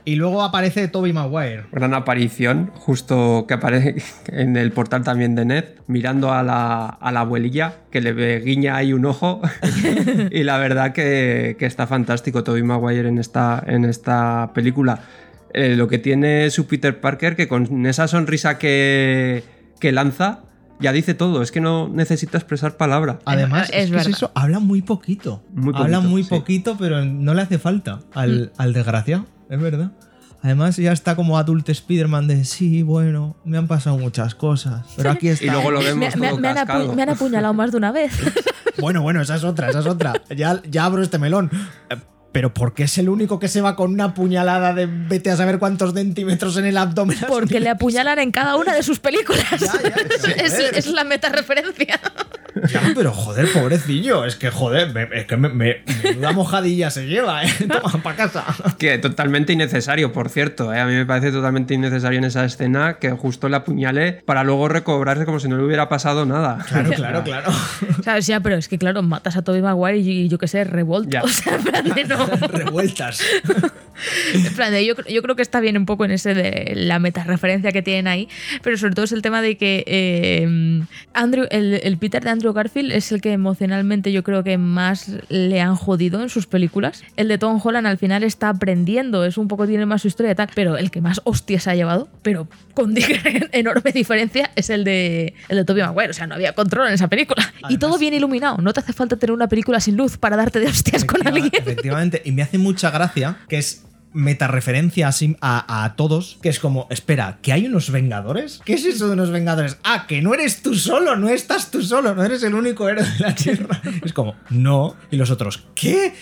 Y luego aparece Toby Maguire. Gran aparición, justo que aparece en el portal también de Ned, mirando a la, a la abuelilla, que le ve guiña ahí un ojo. (laughs) y la verdad que, que está fantástico Toby Maguire en esta, en esta película. Eh, lo que tiene su Peter Parker, que con esa sonrisa que, que lanza, ya dice todo. Es que no necesita expresar palabra. Además, Es es, que es verdad. eso, habla muy poquito. Muy habla poquito, muy sí. poquito, pero no le hace falta Mm. al, al desgraciado, es verdad. Además, ya está como adulto Spider-Man de sí, bueno, me han pasado muchas cosas, pero aquí está. Y luego lo vemos Me, me- todo me han apu- cascado. me han apuñalado más de una vez. (laughs) Bueno, bueno, esa es otra, esa es otra. Ya, ya abro este melón. Pero ¿por qué es el único que se va con una puñalada de vete a saber cuántos centímetros en el abdomen? Porque le apuñalan en cada una de sus películas. Ya, ya, pero (laughs) es, joder. es la meta referencia. Ya, pero joder, pobrecillo. Es que joder, me- es que me, me- menuda mojadilla se lleva, ¿eh? (laughs) Toma, para casa. Que totalmente innecesario, por cierto. ¿eh? A mí me parece totalmente innecesario en esa escena que justo le apuñale para luego recobrarse como si no le hubiera pasado nada. Claro, (laughs) claro, claro. ¿Sabes? Ya, pero es que claro, matas a Tobey Maguire y yo qué sé. Ya. (laughs) O sea, no. Revueltas. (laughs) En plan de, yo, yo creo que está bien un poco en ese de la meta referencia que tienen ahí, pero sobre todo es el tema de que eh, Andrew, el, el Peter de Andrew Garfield es el que emocionalmente yo creo que más le han jodido en sus películas. El de Tom Holland al final está aprendiendo, es un poco tiene más su historia y tal, pero el que más hostias ha llevado, pero con (laughs) enorme diferencia, es el de, el de Tobey Maguire. O sea, no había control en esa película. y todo bien iluminado. No te hace falta tener una película sin luz para darte de hostias con alguien. Efectivamente, y me hace mucha gracia que es metareferencia a, a todos, que es como, espera, ¿que hay unos Vengadores? ¿Qué es eso de unos Vengadores? Ah, que no eres tú solo, no estás tú solo, no eres el único héroe de la Tierra. (laughs) Es como, no. Y los otros, ¿qué?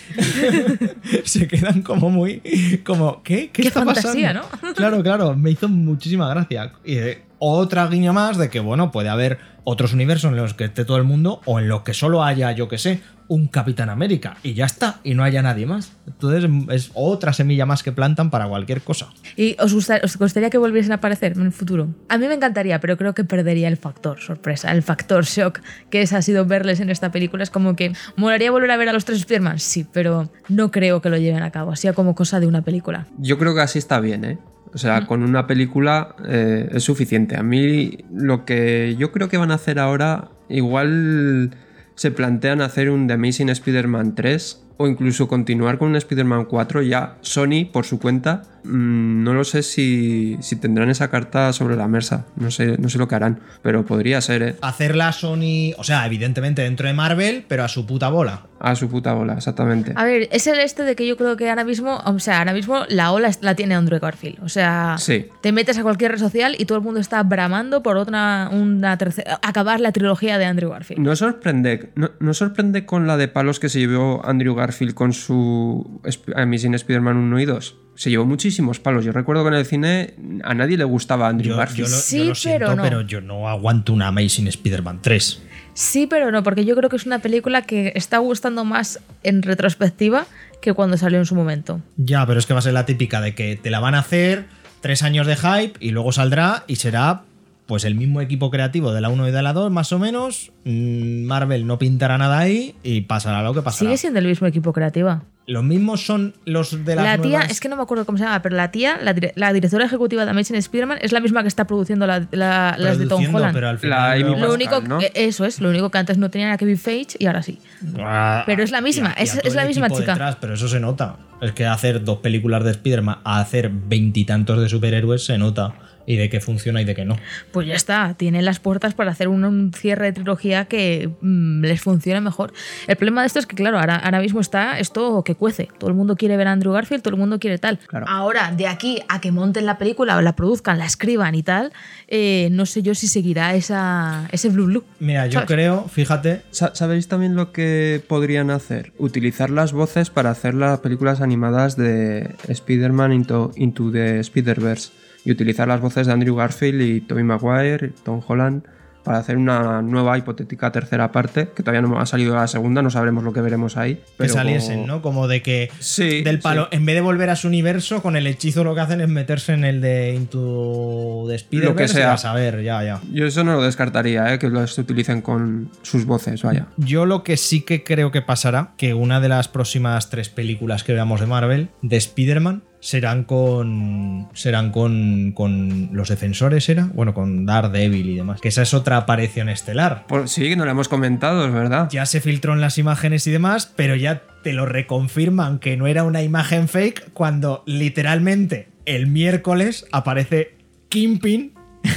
(laughs) Se quedan como muy, como, ¿qué? ¿Qué, Qué está fantasía, pasando? Claro, claro, me hizo muchísima gracia. Y eh, otra guiño más de que, bueno, puede haber otros universos en los que esté todo el mundo o en los que solo haya, yo que sé, un Capitán América y ya está, y no haya nadie más. Entonces es otra semilla más que plantan para cualquier cosa. ¿Y os, gusta- os gustaría que volviesen a aparecer en el futuro? A mí me encantaría, pero creo que perdería el factor sorpresa, el factor shock que es, ha sido verles en esta película. Es como que, ¿molaría volver a ver a los tres Spiderman? Sí, pero no creo que lo lleven a cabo, así como cosa de una película. Yo creo que así está bien, ¿eh? O sea, con una película eh, es suficiente. A mí lo que yo creo que van a hacer ahora, igual se plantean hacer un The Amazing Spider-Man 3 o incluso continuar con un Spider-Man 4 ya Sony por su cuenta. mm, no lo sé si, si tendrán esa carta sobre la mesa. No sé, no sé lo que harán, pero podría ser, ¿eh? Hacerla Sony, o sea, evidentemente dentro de Marvel, pero a su puta bola. A su puta bola, exactamente. A ver, es el este de que yo creo que ahora mismo, o sea, ahora mismo la ola la tiene Andrew Garfield. O sea, Sí. te metes a cualquier red social y todo el mundo está bramando por otra, una tercera, acabar la trilogía de Andrew Garfield. No sorprende, no, no sorprende con la de palos que se llevó Andrew Garfield con su Amazing Spider-Man 1 y 2. Se llevó muchísimos palos. Yo recuerdo que en el cine a nadie le gustaba Andrew Yo, Garfield. yo lo, yo Sí, lo siento, pero no. pero yo no aguanto una Amazing Spider-Man 3. Sí, pero no, porque yo creo que es una película que está gustando más en retrospectiva que cuando salió en su momento. Ya, pero es que va a ser la típica de que te la van a hacer tres años de hype y luego saldrá y será pues el mismo equipo creativo de la 1 y de la 2, más o menos. Mm, Marvel no pintará nada ahí y pasará lo que pasará. Sigue siendo el mismo equipo creativa. Los mismos son los de las La tía, nuevas- es que no me acuerdo cómo se llama, pero la tía, la, dire- la directora ejecutiva de Amazing Spider-Man, es la misma que está produciendo la- la- las de Tom Holland. pero al La final Lo Pascal, único, ¿no? eh, eso es, lo único que antes no tenían a Kevin Feige y ahora sí. Ah, Pero es la misma, y a- y a es- la misma chica. detrás, pero eso se nota. Es que hacer dos películas de Spider-Man a hacer veintitantos de superhéroes se nota. Y de qué funciona y de qué no. Pues ya está, tienen las puertas para hacer un, un cierre de trilogía que mm, les funcione mejor. El problema de esto es que, claro, ahora, ahora mismo está esto que cuece. Todo el mundo quiere ver a Andrew Garfield, todo el mundo quiere tal. Claro. Ahora, de aquí a que monten la película o la produzcan, la escriban y tal, eh, no sé yo si seguirá esa, ese blue blue. Mira, yo ¿Sabes? creo, fíjate, Sa- ¿Sabéis también lo que podrían hacer? Utilizar las voces para hacer las películas animadas de Spider-Man into, into the Spider-Verse. Y utilizar las voces de Andrew Garfield y Tobey Maguire, Tom Holland, para hacer una nueva hipotética tercera parte, que todavía no ha salido la segunda, no sabremos lo que veremos ahí. que saliesen, ¿no? Como de que Sí, del palo, sí. en vez de volver a su universo, con el hechizo lo que hacen es meterse en el de Into the Spider-Verse Lo que y sea. a saber, ya, ya. Yo eso no lo descartaría, ¿eh? que los utilicen con sus voces, vaya. Yo lo que sí que creo que pasará, que una de las próximas tres películas que veamos de Marvel, de Spider-Man, serán con. serán con. con los defensores, ¿era? Bueno, con Daredevil y demás. Que esa es otra aparición estelar. Por, sí, que no lo hemos comentado, es verdad. Ya se filtró en las imágenes y demás, pero ya te lo reconfirman que no era una imagen fake cuando literalmente el miércoles aparece Kingpin (laughs)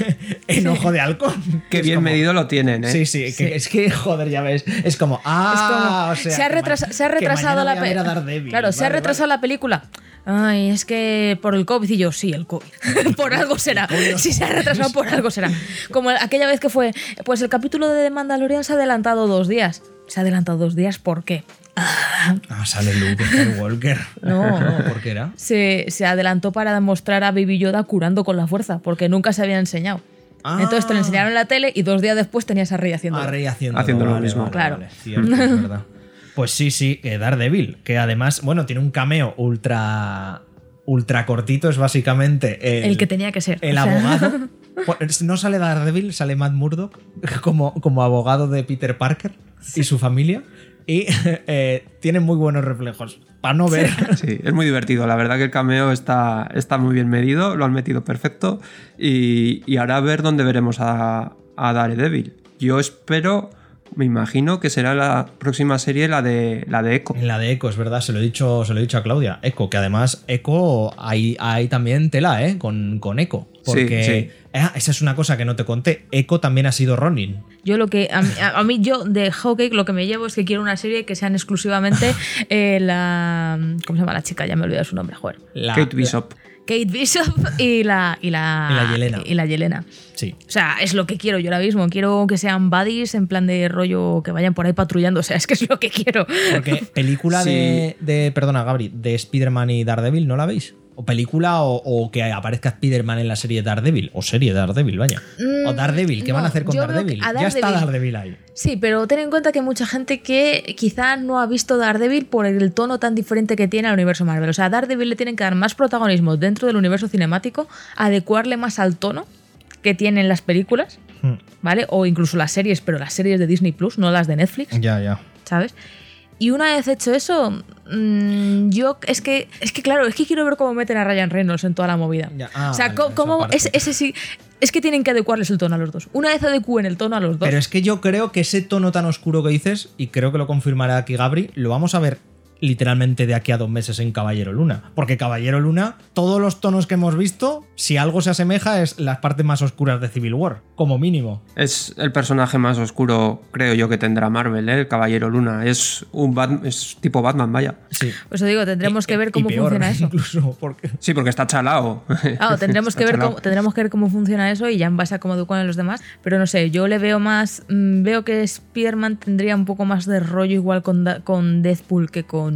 en Ojo de Halcón. Qué Es bien como- medido lo tienen, ¿eh? Sí, sí, que- Sí. es que, joder, ya ves. Es como, ah, Es como, o sea, se, ha se retrasado la película. Claro, se ha Vale, retrasado la película. Ay, es que por el COVID. Y yo, sí, el COVID. (laughs) por algo será. Si se ha retrasado, por algo será. Como aquella vez que fue, pues el capítulo de The Mandalorian se ha adelantado dos días. Se ha adelantado dos días, ¿por qué? vale. Ah, sale Luke Skywalker. (laughs) No. (laughs) ¿por qué era? Se, se adelantó para demostrar a Baby Yoda curando con la fuerza, porque nunca se había enseñado. Ah. Entonces te lo enseñaron en la tele y dos días después tenías a Rey haciendo. A Rey haciendo, Haciendo lo mismo. Claro. cierto, es verdad. Pues sí, sí, que Daredevil, que además, bueno, tiene un cameo ultra ultra cortito, es básicamente el, El que tenía que ser. el O sea, abogado. (laughs) Pues, No sale Daredevil, sale Matt Murdock como, como abogado de Peter Parker y su familia. Y (laughs) eh, tiene muy buenos reflejos. Para no ver. Sí, es muy divertido. La verdad que el cameo está, está muy bien medido, lo han metido perfecto. Y, y ahora a ver dónde veremos a, a Daredevil. Yo espero, me imagino que será la próxima serie la de, la de Echo. En la de Echo, es verdad, se lo he dicho, se lo he dicho a Claudia. Echo, que además Echo hay, hay también tela, ¿eh? Con, con Echo. Porque Sí, sí. Ah, esa es una cosa que no te conté. Echo también ha sido Ronin. Yo lo que. A mí, a- a mí yo de Hawkeye lo que me llevo es que quiero una serie que sean exclusivamente eh, la. ¿Cómo se llama la chica? Ya me he olvidado su nombre, joder. La- Kate Bishop. Kate Bishop y la. Y la, Y la Yelena. Y la Yelena. Sí. O sea, es lo que quiero yo ahora mismo. Quiero que sean buddies en plan de rollo que vayan por ahí patrullando. O sea, es que es lo que quiero. Porque película (laughs) Sí. de, de- Perdona, Gabri, de Spider-Man y Daredevil, ¿no la veis? O película o, o que aparezca Spider-Man en la serie Daredevil. O serie Daredevil, vaya. o Mm, Daredevil, ¿qué van a hacer con Daredevil? Ya está Daredevil- ahí. Sí, pero ten en cuenta que hay mucha gente que quizá no ha visto Daredevil por el tono tan diferente que tiene al universo Marvel. O sea, a Daredevil le tienen que dar más protagonismo dentro del universo cinemático, adecuarle más al tono que tienen las películas, Hmm. ¿vale? O incluso las series, pero las series de Disney Plus, no las de Netflix, Ya, ya. ¿sabes? Y una vez hecho eso, mm, yo es que, es que claro, es que quiero ver cómo meten a Ryan Reynolds en toda la movida. Ya, ah, o sea, vale, cómo, ese sí, es que tienen que adecuarles el tono a los dos. Una vez adecúen el tono a los dos. Pero es que yo creo que ese tono tan oscuro que dices, y creo que lo confirmará aquí Gabri, lo vamos a ver literalmente de aquí a dos meses en Caballero Luna. Porque Caballero Luna, todos los tonos que hemos visto, si algo se asemeja es las partes más oscuras de Civil War, como mínimo. Es el personaje más oscuro, creo yo, que tendrá Marvel, ¿eh? el Caballero Luna. Es un Bat- es tipo Batman, vaya. Sí. Pues os digo, tendremos que ver Y cómo peor, funciona eso. Incluso porque... Sí, porque está chalao. Claro, tendremos (laughs) Está que, ver cómo, tendremos que ver cómo funciona eso y ya en base a cómo educan los demás. Pero no sé, yo le veo más. mm, veo que Spider-Man tendría un poco más de rollo igual con, con Deadpool que con,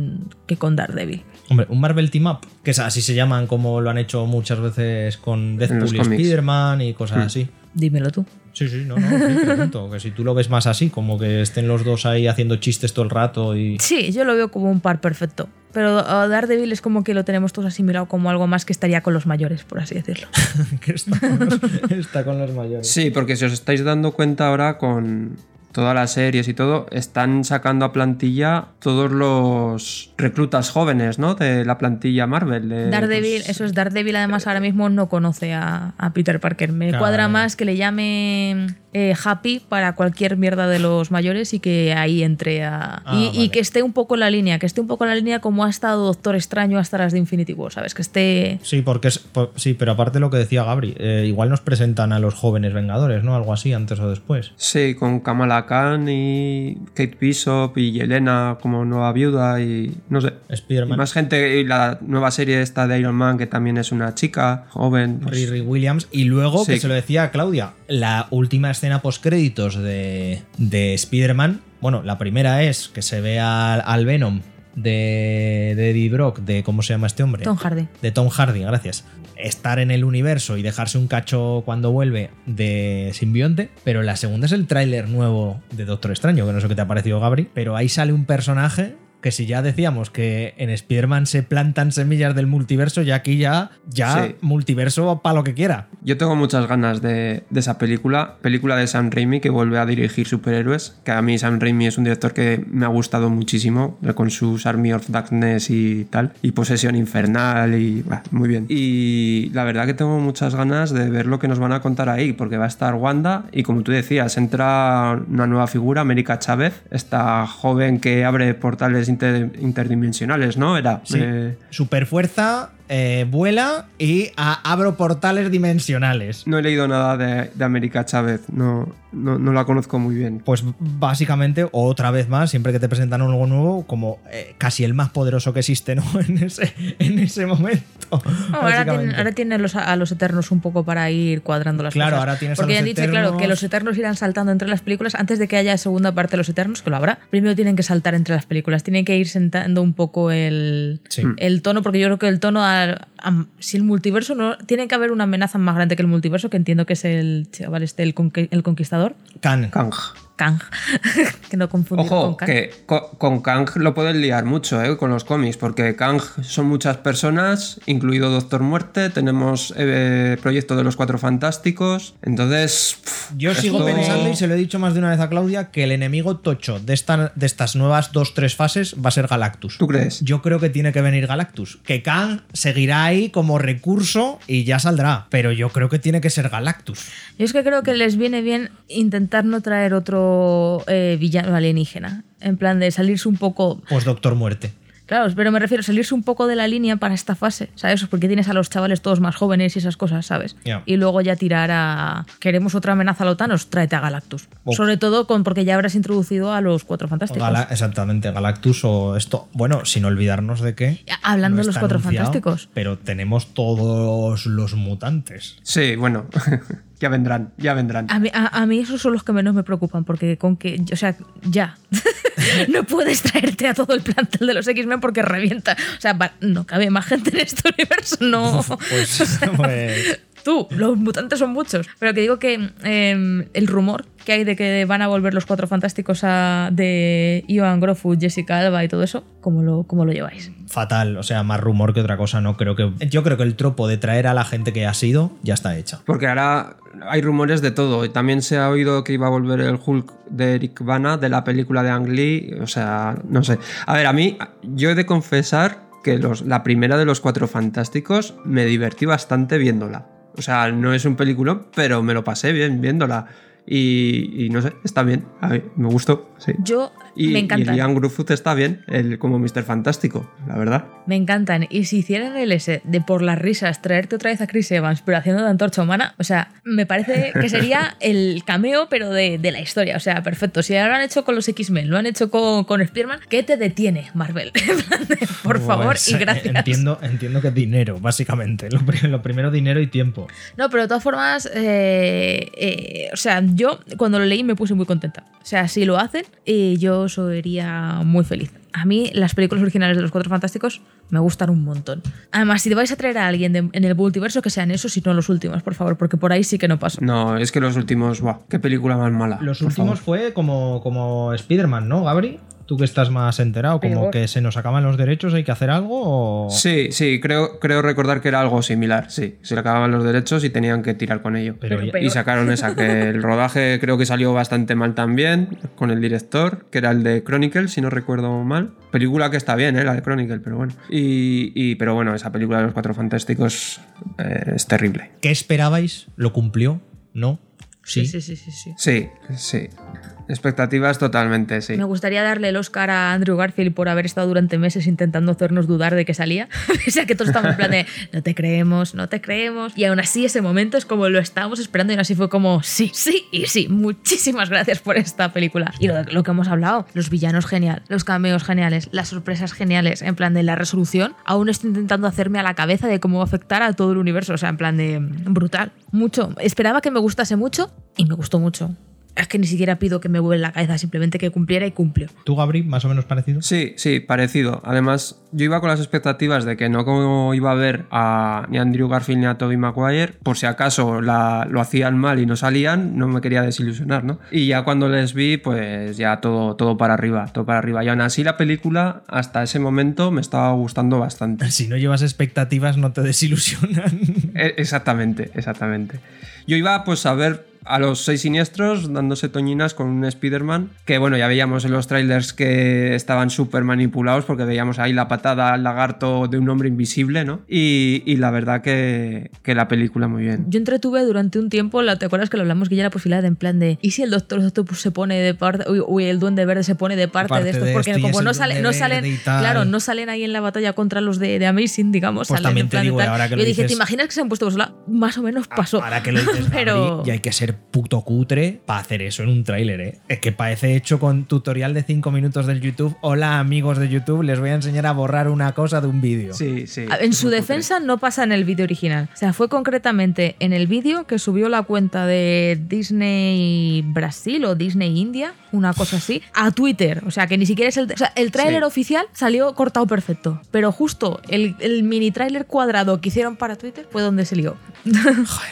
que con Daredevil. Hombre, un Marvel Team Up, que es así se llaman como lo han hecho muchas veces con los Deadpool y. Spider-Man y cosas así. Dímelo tú. Sí, sí, no, no, sí, pregunto, que si tú lo ves más así, como que estén los dos ahí haciendo chistes todo el rato y... Sí, yo lo veo como un par perfecto. Pero uh, Daredevil es como que lo tenemos todos asimilado como algo más que estaría con los mayores, por así decirlo. (laughs) que está con los, está con los mayores. Sí, porque si os estáis dando cuenta ahora con todas las series y todo, están sacando a plantilla todos los reclutas jóvenes, ¿no? De la plantilla Marvel. de, Daredevil, pues, eso es Daredevil, además ahora mismo no conoce a, a Peter Parker. Me Claro. cuadra más que le llame eh, Happy para cualquier mierda de los mayores y que ahí entre a. Ah, y, que esté un poco en la línea, que esté un poco en la línea como ha estado Doctor Extraño hasta las de Infinity War, ¿sabes? Que esté. Sí, porque es, sí, pero aparte lo que decía Gabri, eh, igual nos presentan a los jóvenes Vengadores, ¿no? Algo así, antes o después. Sí, con Kamala Khan y Kate Bishop y Yelena como nueva viuda y no sé. Y Spider-Man, más gente, y la nueva serie esta de Iron Man, que también es una chica joven. pues- Riri Williams, y luego, que se lo decía a Claudia, la última escena postcréditos de, de Spider-Man, bueno, la primera es que se ve al, al Venom de, de Eddie Brock, de cómo se llama este hombre. Tom Hardy. de Tom Hardy, gracias. Estar en el universo y dejarse un cacho cuando vuelve de simbionte, pero la segunda es el tráiler nuevo de Doctor Extraño, que no sé qué te ha parecido, Gabri, pero ahí sale un personaje que si ya decíamos que en Spider-Man se plantan semillas del multiverso, ya aquí ya, ya Sí. multiverso para lo que quiera. Yo tengo muchas ganas de, de esa película, película de Sam Raimi que vuelve a dirigir superhéroes, que a mí Sam Raimi es un director que me ha gustado muchísimo, eh, con sus Army of Darkness y tal, y Posesión Infernal y bah, muy bien. Y la verdad que tengo muchas ganas de ver lo que nos van a contar ahí, porque va a estar Wanda y como tú decías, entra una nueva figura, América Chávez, esta joven que abre portales inter- interdimensionales, ¿no? Era... Sí. eh, Super fuerza, eh, vuela y a- abro portales dimensionales. no he leído nada de, de América Chávez, no, no, no la conozco muy bien. Pues básicamente, otra vez más, siempre que te presentan algo nuevo, como eh, casi el más poderoso que existe, ¿no? (laughs) En ese, en ese momento. No, ahora básicamente. tiene, ahora tiene los- a los Eternos un poco para ir cuadrando las Claro, cosas. ahora tienes a Porque los ya han dicho, claro, que los Eternos irán saltando entre las películas antes de que haya segunda parte de los Eternos, que lo habrá. Primero tienen que saltar entre las películas, tienen que ir sentando un poco el, Sí. el tono, porque yo creo que el tono, al- si el multiverso no. Tiene que haber una amenaza más grande que el multiverso, que entiendo que es el chaval este, el, conquistador. Kang. Kang. Kang. (laughs) que no confundir con Ojo, Kang. que co- con Kang lo pueden liar mucho, ¿eh? Con los cómics, porque Kang son muchas personas, incluido Doctor Muerte, tenemos eh, proyecto de los Cuatro Fantásticos, entonces... pff, Yo sigo pensando, y se lo he dicho más de una vez a Claudia, que el enemigo tocho de, esta- de estas nuevas dos, tres fases va a ser Galactus. ¿Tú crees? Yo creo que tiene que venir Galactus. Que Kang seguirá ahí como recurso y ya saldrá. Pero yo creo que tiene que ser Galactus. Yo es que creo que les viene bien intentar no traer otro eh, villano alienígena. En plan de salirse un poco. Pues Doctor Muerte. Claro, pero me refiero a salirse un poco de la línea para esta fase, ¿sabes? Porque tienes a los chavales todos más jóvenes y esas cosas, ¿sabes? Y luego ya tirar a. Queremos otra amenaza a la OTAN, os tráete a Galactus. Oh. Sobre todo con, porque ya habrás introducido a los cuatro fantásticos. Gala- exactamente, Galactus o esto. Bueno, sin olvidarnos de que. Hablando no de los Cuatro Fantásticos. Pero tenemos todos los mutantes. Sí, bueno, (laughs) ya vendrán, ya vendrán. A mí, a, a mí esos son los que menos me preocupan, porque con que, o sea, ya. (laughs) no puedes traerte a todo el plantel de los X-Men porque revienta. O sea, va- no cabe más gente en este universo, no. Pues, pues (laughs) Tú, los mutantes son muchos. Pero que digo que eh, el rumor que hay de que van a volver los cuatro fantásticos a, de Ivan Grofu, Jessica Alba y todo eso, ¿cómo lo, cómo lo lleváis? fatal. O sea, más rumor que otra cosa. No creo que. Yo creo que el tropo de traer a la gente que ha sido ya está hecha. Porque ahora hay rumores de todo. Y también se ha oído que iba a volver el Hulk de Eric Bana de la película de Ang Lee. O sea, no sé. A ver, a mí, yo he de confesar que los, la primera de los cuatro fantásticos me divertí bastante viéndola. O sea, no es un película, pero me lo pasé bien viéndola. Y, no sé, está bien. A mí me gustó, sí. Yo y, me encanta. Y Ian está bien, el, como Mr. Fantástico, la verdad. Me encantan. Y si hicieran el S de por las risas traerte otra vez a Chris Evans, pero haciendo de antorcha humana, o sea, me parece que sería (laughs) el cameo, pero de, de la historia. O sea, perfecto. Si lo han hecho con los X-Men, lo han hecho con, con Spearman, ¿qué te detiene, Marvel? (laughs) por favor Pues, y gracias. Entiendo, entiendo que dinero, básicamente. Lo, pri- lo primero, dinero y tiempo. No, pero de todas formas, eh, eh, o sea, yo cuando lo leí me puse muy contenta. O sea, si lo hacen, eh, yo sería muy feliz. A mí las películas originales de los Cuatro Fantásticos me gustan un montón. Además, si te vais a traer a alguien de- en el multiverso, que sean esos y no los últimos, por favor, porque por ahí sí que no paso. No, es que los últimos, ¡buah! ¡Qué película más mala! Los últimos favor. fue como, como Spider-Man, ¿no, Gabri? Tú que estás más enterado, como que se nos acaban los derechos, hay que hacer algo o... Sí, sí, creo, creo recordar que era algo similar, sí. Se le acababan los derechos y tenían que tirar con ello. Pero. Y sacaron esa, que (laughs) el rodaje creo que salió bastante mal también, con el director, que era el de Chronicle, si no recuerdo mal. Película que está bien, ¿eh? la de Chronicle, pero bueno. Y, y- pero bueno, esa película de los Cuatro Fantásticos eh, es terrible. ¿Qué esperabais? ¿Lo cumplió? ¿No? Sí, sí, sí, sí. sí. Sí, sí. Expectativas totalmente, sí. Me gustaría darle el Oscar a Andrew Garfield por haber estado durante meses intentando hacernos dudar de que salía. (laughs) o sea, que todos estamos en plan de no te creemos, no te creemos. Y aún así, ese momento es como lo estábamos esperando y aún así fue como sí, sí y sí. Muchísimas gracias por esta película. Y lo, que hemos hablado, los villanos genial, los cameos geniales, las sorpresas geniales. En plan de la resolución, aún estoy intentando hacerme a la cabeza de cómo va a afectar a todo el universo. O sea, en plan de mm, brutal. Mucho. Esperaba que me gustase mucho y me gustó mucho. Es que ni siquiera pido que me vuelva la cabeza, simplemente que cumpliera y cumplió. ¿Tú, Gabri, más o menos parecido? Sí, sí, parecido. Además, yo iba con las expectativas de que no como iba a ver a ni a Andrew Garfield ni a Tobey Maguire, por si acaso la- lo hacían mal y no salían, no me quería desilusionar, ¿no? Y ya cuando les vi, pues ya todo, todo para arriba, todo para arriba. Y aún así la película, hasta ese momento, me estaba gustando bastante. (laughs) Si no llevas expectativas, no te desilusionan. E- Exactamente, exactamente. Yo iba pues a ver a los seis siniestros dándose toñinas con un Spider-Man que bueno, ya veíamos en los trailers que estaban súper manipulados porque veíamos ahí la patada al lagarto de un hombre invisible, ¿no? Y, y la verdad que, que la película muy bien. Yo entretuve durante un tiempo, la- ¿te acuerdas que lo hablamos que ya la posibilidad de en plan de ¿y si el Doctor Octopus se pone de parte uy, uy, el Duende Verde se pone de parte, Parte de estos? de Porque esto y como no, sale, no salen, y claro, no salen ahí en la batalla contra los de, de Amazing, digamos, Pues salen también en te plan de digo, tal. ahora que lo Yo dije, dices- ¿te imaginas que se han puesto sola? Más o menos pasó. Ahora que lo dices, (laughs) pero Gabri, y hay que ser puto cutre para hacer eso en un tráiler, ¿eh? Es que parece hecho con tutorial de 5 minutos del YouTube. Hola, amigos de YouTube, les voy a enseñar a borrar una cosa de un vídeo. Sí, sí. En su defensa no pasa en el vídeo original. O sea, fue concretamente en el vídeo que subió la cuenta de Disney Brasil o Disney India, una cosa así, a Twitter. O sea, que ni siquiera es el... O sea, el tráiler Sí. oficial salió cortado perfecto. Pero justo el, el mini tráiler cuadrado que hicieron para Twitter fue donde se lió. (laughs)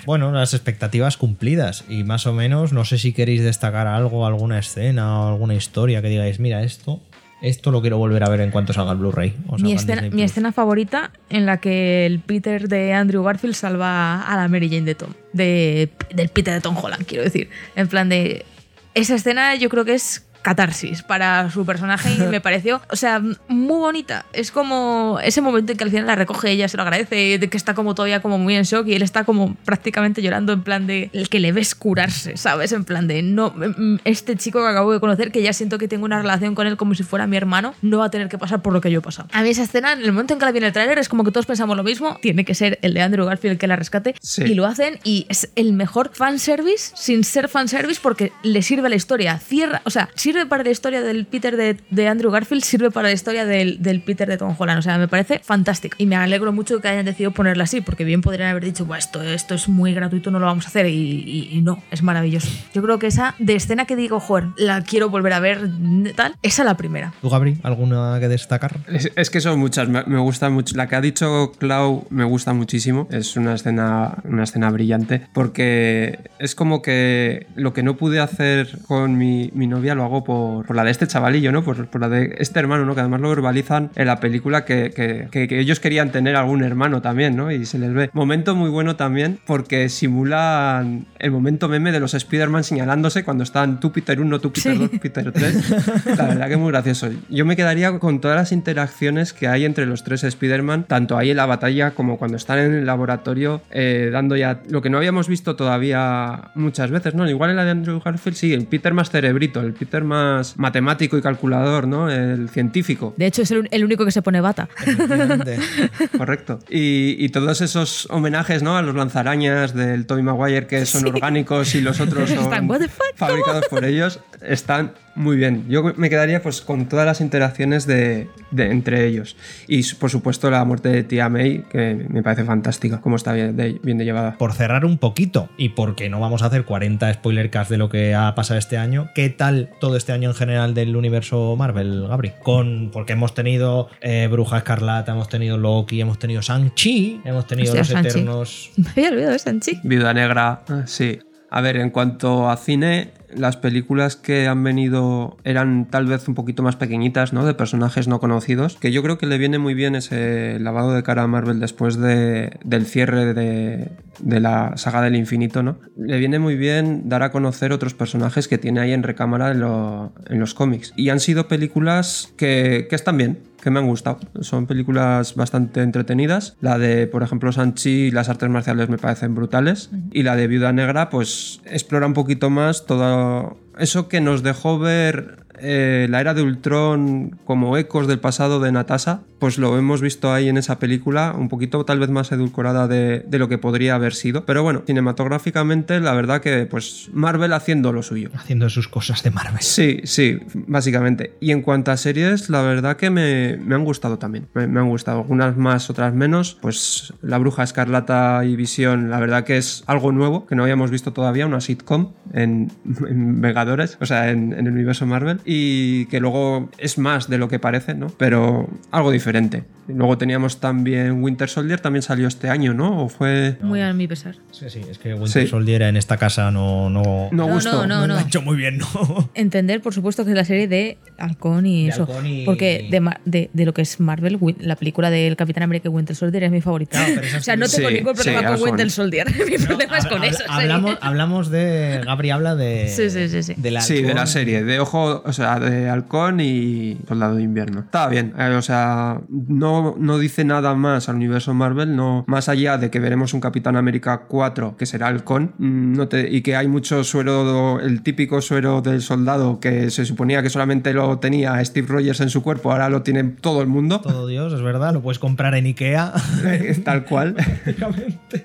Bueno, las expectativas cumplidas. Y más o menos, no sé si queréis destacar algo, alguna escena o alguna historia que digáis, mira, esto, esto lo quiero volver a ver en cuanto salga el Blu-ray. Mi en escena, mi Plus". escena favorita en la que el Peter de Andrew Garfield salva a la Mary Jane de Tom. De, del Peter de Tom Holland, quiero decir. En plan de. Esa escena yo creo que es catarsis para su personaje y me (laughs) pareció, o sea, muy bonita. Es como ese momento en que al final la recoge ella, se lo agradece, de que está como todavía como muy en shock y él está como prácticamente llorando en plan de el que le ves curarse, ¿sabes? En plan de no, mm, este chico que acabo de conocer, que ya siento que tengo una relación con él como si fuera mi hermano, no va a tener que pasar por lo que yo he pasado. A mí esa escena, en el momento en que la vi en el tráiler, es como que todos pensamos lo mismo, tiene que ser el de Andrew Garfield el que la rescate Sí. y lo hacen y es el mejor fanservice sin ser fanservice porque le sirve a la historia, cierra, o sea, sirve para la historia del Peter de, de Andrew Garfield, sirve para la historia del, del Peter de Tom Holland, o sea, me parece fantástico y me alegro mucho que hayan decidido ponerla así porque bien podrían haber dicho, "Buah, esto, esto es muy gratuito, no lo vamos a hacer y, y- y no, es maravilloso. Yo creo que esa de escena que digo, joder, la quiero volver a ver, tal, esa la primera. ¿Tú, Gabri, alguna que destacar? Es, es que son muchas, me, me gusta mucho. La que ha dicho Clau me gusta muchísimo. Es una escena, una escena brillante porque es como que lo que no pude hacer con mi, mi novia lo hago poco por, por la de este chavalillo, ¿no? Por, por la de este hermano, ¿no? Que además lo verbalizan en la película que, que- que- que ellos querían tener algún hermano también, ¿no? Y se les ve. Momento muy bueno también porque simulan el momento meme de los Spider-Man señalándose cuando están tú Peter 1, tú Peter Sí. 2, Peter 3. (laughs) La verdad que es muy gracioso. Yo me quedaría con todas las interacciones que hay entre los tres Spider-Man, tanto ahí en la batalla como cuando están en el laboratorio, eh, dando ya lo que no habíamos visto todavía muchas veces, ¿no? Igual en la de Andrew Garfield, sí, el Peter más cerebrito, el Peter más matemático y calculador, ¿no? El científico. De hecho, es el, el único que se pone bata. (laughs) Correcto. Y, y todos esos homenajes ¿no? a los lanzarañas del Tobey Maguire que son orgánicos y los otros (laughs) son fabricados por ellos, están muy bien. Yo me quedaría pues con todas las interacciones de, de- entre ellos. Y por supuesto la muerte de Tia May, que me parece fantástica, como está bien de, bien de llevada. Por cerrar un poquito, y porque no vamos a hacer 40 spoiler cast de lo que ha pasado este año, ¿qué tal todo este año en general del universo Marvel, Gabri? Con, porque hemos tenido eh, Bruja Escarlata, hemos tenido Loki, hemos tenido Shang-Chi, hemos tenido Los Shang-Chi. Eternos. (laughs) Me había olvidado de Sanchi. Viuda Negra, ah, sí. A ver, en cuanto a cine, las películas que han venido eran tal vez un poquito más pequeñitas, ¿no? De personajes no conocidos, que yo creo que le viene muy bien ese lavado de cara a Marvel después de- del cierre de, de la saga del infinito, ¿no? Le viene muy bien dar a conocer otros personajes que tiene ahí en recámara en, en los cómics. Y han sido películas que, que están bien, que me han gustado. Son películas bastante entretenidas. La de, por ejemplo, Sanchi y las artes marciales me parecen brutales. Y la de Viuda Negra, pues explora un poquito más todo eso que nos dejó ver eh, la era de Ultron como ecos del pasado de Natasha, pues lo hemos visto ahí en esa película, un poquito tal vez más edulcorada de, de lo que podría haber sido. Pero bueno, cinematográficamente, la verdad que pues Marvel haciendo lo suyo. Haciendo sus cosas de Marvel. Sí, sí, básicamente. Y en cuanto a series, la verdad que me, me han gustado también. Me, me han gustado. Algunas más, otras menos. Pues La Bruja Escarlata y Visión, la verdad que es algo nuevo que no habíamos visto todavía, una sitcom en, en Vengadores, o sea, en, en el universo Marvel. Y que luego es más de lo que parece, ¿no? Pero algo diferente. Y luego teníamos también Winter Soldier, también salió este año, ¿no? ¿O fue...? Muy a mi pesar. Sí, sí, es que Winter Sí. Soldier en esta casa no, no, No, No, gustó. no, lo ha hecho muy bien, ¿no? Entender, por supuesto, que es la serie de Halcón y De eso. Halcón y- Porque de, de- de lo que es Marvel, la película del Capitán América y Winter Soldier es mi favorita. (laughs) O sea, no tengo Sí, ningún problema sí, con Halcón. Winter Soldier. (laughs) mi problema es con hab- eso. Hablamos, hablamos de. Gabri habla de. Sí, sí, sí, sí. De la Sí, de la serie, de Ojo, o sea, de Halcón y Soldado de Invierno. Estaba bien, eh, o sea, no, no dice nada más al universo Marvel, no, más allá de que veremos un Capitán América 4 que será Halcón, mm, no te- y que hay mucho suero, el típico suero del soldado que se suponía que solamente lo tenía Steve Rogers en su cuerpo, ahora lo tiene todo el mundo, Todo Dios, es verdad, lo puedes comprar en Ikea. (laughs) tal cual.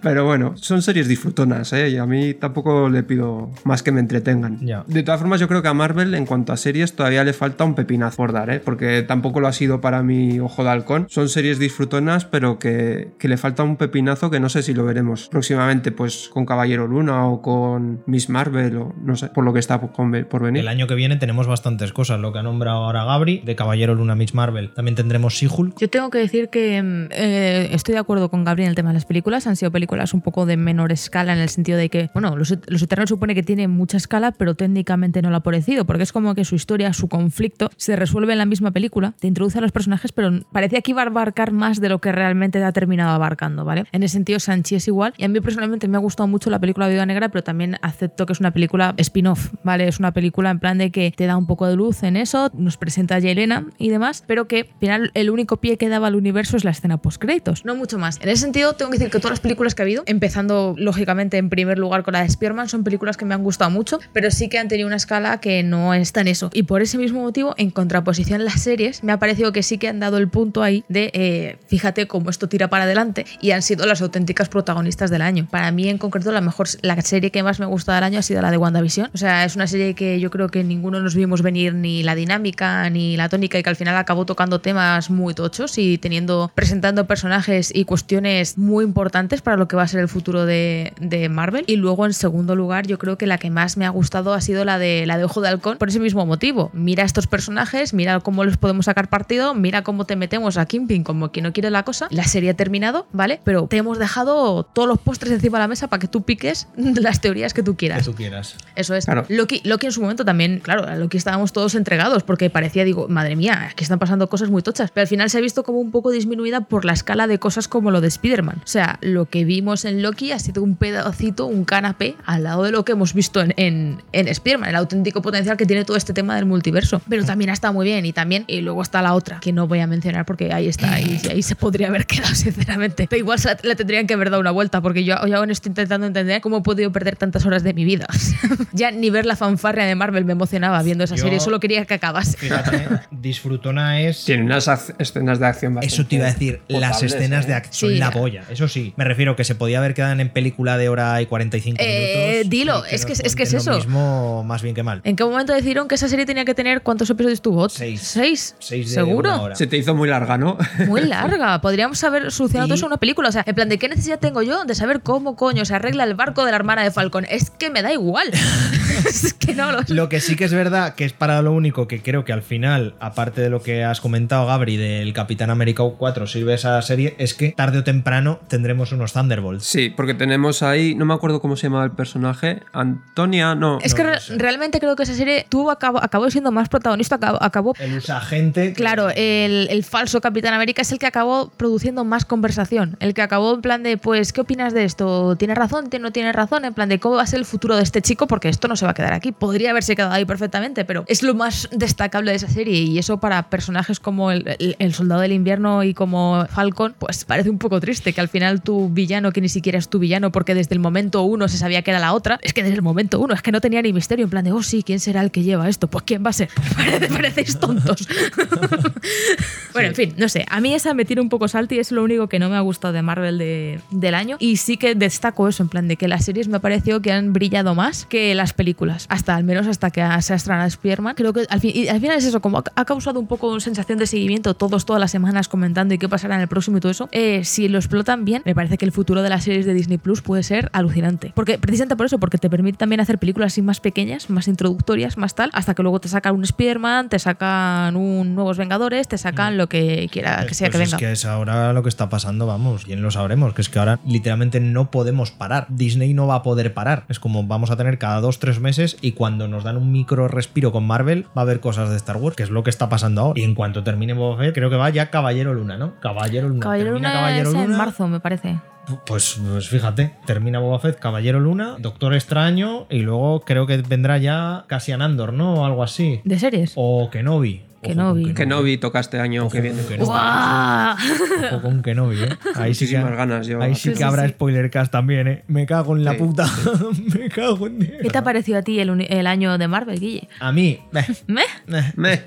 Pero bueno, son series disfrutonas, ¿eh? Y a mí tampoco le pido más que me entretengan. De todas formas, yo creo que a Marvel, en cuanto a series, todavía le falta un pepinazo por dar, ¿eh? Porque tampoco lo ha sido para mi Ojo de Halcón. Son series disfrutonas, pero que, que le falta un pepinazo que no sé si lo veremos próximamente, pues con Caballero Luna o con Miss Marvel o no sé, por lo que está por, venir. El año que viene tenemos bastantes cosas. Lo que ha nombrado ahora Gabri, de Caballero Luna Miss Marvel. También tendremos She-Hulk. Yo tengo que decir que mm, eh, estoy de acuerdo con Gabriel en el tema de las películas. Han sido películas un poco de menor escala en el sentido de que, bueno, Los, Los Eternos supone que tiene mucha escala, pero técnicamente no lo ha parecido, porque es como que su historia, su conflicto, se resuelve en la misma película, te introduce a los personajes, pero parecía que iba a abarcar más de lo que realmente ha terminado abarcando, ¿vale? En ese sentido, Sanchi es igual. Y a mí personalmente me ha gustado mucho la película Viuda Negra, pero también acepto que es una película spin-off, ¿vale? Es una película en plan de que te da un poco de luz en eso, nos presenta a Yelena y demás, pero que al final el único pie que daba al universo es la escena post-créditos, no mucho más. En ese sentido, tengo que decir que todas las películas que ha habido, empezando lógicamente en primer lugar con la de Spearman, son películas que me han gustado mucho, pero sí que han tenido una escala que no está en eso. Y por ese mismo motivo, en contraposición las series, me ha parecido que sí que han dado el punto ahí de, eh, fíjate cómo esto tira para adelante y han sido las auténticas protagonistas del año. Para mí, en concreto, la mejor, la serie que más me gusta del año ha sido la de WandaVision. O sea, es una serie que yo creo que ninguno nos vimos venir ni la dinámica ni la tónica y que al final acabó tocando temas muy tochos y teniendo, presentando personajes y cuestiones muy importantes para lo que va a ser el futuro de, de Marvel. Y luego, en segundo lugar, yo creo que la que más me ha gustado ha sido la de la de Ojo de Halcón por ese mismo motivo. Mira estos personajes, mira cómo les podemos sacar partido, mira cómo te metemos a Kingpin como que no quiere la cosa, la serie ha terminado, ¿vale? Pero te hemos dejado todos los postres encima de la mesa para que tú piques (laughs) las teorías que tú Que quieras. tú quieras. Eso es. Claro. Loki, Loki en su momento también, claro, a Loki estábamos todos entregados porque parecía, digo, madre mía, aquí están pasando cosas muy tochas. Pero al final se ha visto como un poco disminuida por la escala de cosas como lo de Spider-Man. O sea, lo que vimos en Loki ha sido un pedacito, un canapé al lado de lo que hemos visto en, en, en Spider-Man, el auténtico potencial que tiene todo este tema del multiverso. Pero también ha estado muy bien y también, y luego está la otra, que no voy a mencionar porque ahí está, ahí, ahí se podría haber quedado, (laughs) sinceramente. Pero igual se la, la tendrían que haber dado una vuelta porque yo, yo aún estoy intentando entender cómo he podido perder tantas horas de mi vida. (laughs) ya ni ver la fanfarria de Marvel me emocionaba viendo esa Yo- serie, solo quería que acabase. Fíjate, (laughs) disfrutona es. Tiene unas escenas de acción bastante Eso te iba a decir, las escenas ¿eh? de acción son Sí. la polla. Eso sí, me refiero que se podía haber quedado en película de hora y 45 Eh, minutos. dilo, y es que- es que es eso. Lo mismo, más bien que mal. ¿En qué momento decidieron que esa serie tenía que tener cuántos episodios tuvo? Seis. ¿Seis? Seis de ¿Seguro? una hora. Se te hizo muy larga, ¿no? Muy (laughs) larga. Podríamos haber solucionado Y- todo eso en una película. O sea, en plan, ¿de qué necesidad tengo yo de saber cómo coño se arregla el barco de la hermana de Falcon? Es que me da igual. (laughs) (laughs) es que no lo Lo que sí que es verdad, que es para lo único que creo que al final, aparte de lo que has comentado, Gabri, del Capitán América 4, sirve esa serie, es que tarde o temprano tendremos unos Thunderbolts. Sí, porque tenemos ahí, no me acuerdo cómo se llamaba el personaje, Antonia, no. Es que No sé. realmente creo que esa serie tuvo, acabó, acabó siendo más protagonista, acabó, acabó El usagente. Claro, el, el falso Capitán América es el que acabó produciendo más conversación. El que acabó en plan de, pues, ¿qué opinas de esto? ¿Tienes razón? ¿No tienes razón? En plan de, ¿cómo va a ser el futuro de este chico? Porque esto no se va a quedar aquí. Podría haberse quedado ahí perfectamente, pero es lo más destacable de esa serie. Y eso para personajes como el, el- el Soldado del Invierno y como Falcon, pues parece un poco triste que al final tu villano, que ni siquiera es tu villano, porque desde el momento uno se sabía que era la otra, es que desde el momento uno, es que no tenía ni misterio. En plan de, oh sí, ¿quién será el que lleva esto? Pues ¿quién va a ser? (laughs) Parece- parecéis tontos. (laughs) Bueno, en fin, no sé. A mí esa me tira un poco salto y es lo único que no me ha gustado de Marvel de- del año. Y sí que destaco eso, en plan de que las series me ha parecido que han brillado más que las películas. Hasta al menos hasta que se estrenado Spider-Man. Creo que al, fin- y al final es eso, como ha, causado un poco una sensación de seguimiento, todos todas las semanas comentando y qué pasará en el próximo y todo eso. Eh, si lo explotan bien, me parece que el futuro de las series de Disney Plus puede ser alucinante. Porque precisamente por eso, porque te permite también hacer películas así más pequeñas, más introductorias, más tal, hasta que luego te sacan un Spider-Man, te sacan un Nuevos Vengadores, te sacan lo que quiera que sea Pues que es venga. que es ahora lo que está pasando, vamos, bien lo sabremos, que es que ahora literalmente no podemos parar. Disney no va a poder parar. Es como vamos a tener cada dos, tres meses y cuando nos dan un micro respiro con Marvel va a haber cosas de Star Wars, que es lo que está pasando ahora. Y en cuanto termine Boba Fett, creo que va ya Caballero Luna, ¿no? Caballero Luna. Caballero Termina Luna Caballero es en Luna, marzo, me parece. Pues, pues fíjate, termina Boba Fett, Caballero Luna, Doctor Extraño y luego creo que vendrá ya Cassian Andor, ¿no? O algo así. ¿De series? O Kenobi. Kenobi. Que no vi toca este año Ojo que viene. Kenobi. Ojo con Kenobi, ¿eh? (laughs) Ahí sí que, ganas yo. ahí sí Sí, que sí, habrá sí. spoiler cast también, ¿eh? Me cago en la Sí, puta. (laughs) Me cago en Dios. ¿Qué te ha parecido a ti el, año de Marvel, Guille? A mí. meh, ¿Me? Me.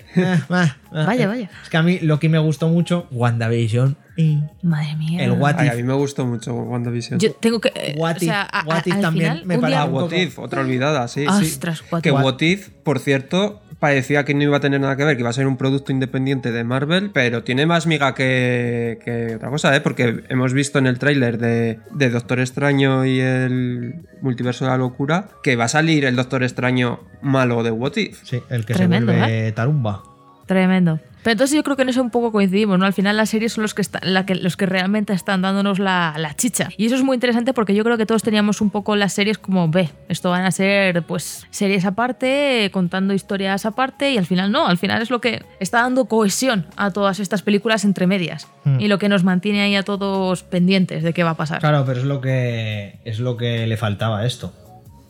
Vaya, vaya. Es que a mí lo que me gustó mucho, WandaVision. y Madre mía. El What Ay, a mí me gustó mucho WandaVision. Yo tengo que. eh, What o sea, If- a- a- What If al también final, me parece Ah, What If, otra olvidada, sí. sí. Ostras, What Que. What If, por cierto, parecía que no iba a tener nada que ver, que iba a ser un producto independiente de Marvel, pero tiene más miga que, que otra cosa, ¿eh? Porque hemos visto en el tráiler de, de Doctor Extraño y el Multiverso de la Locura que va a salir el Doctor Extraño malo de What If. Sí, el que Tremendo, se vuelve Tarumba. Tremendo. Pero entonces yo creo que en eso un poco coincidimos, ¿no? Al final las series son los que, están, la que, los que realmente están dándonos la, la chicha. Y eso es muy interesante porque yo creo que todos teníamos un poco las series como, ve, esto van a ser pues series aparte, contando historias aparte y al final no, al final es lo que está dando cohesión a todas estas películas entre medias Hmm. y lo que nos mantiene ahí a todos pendientes de qué va a pasar. Claro, pero es lo que es lo que le faltaba a esto.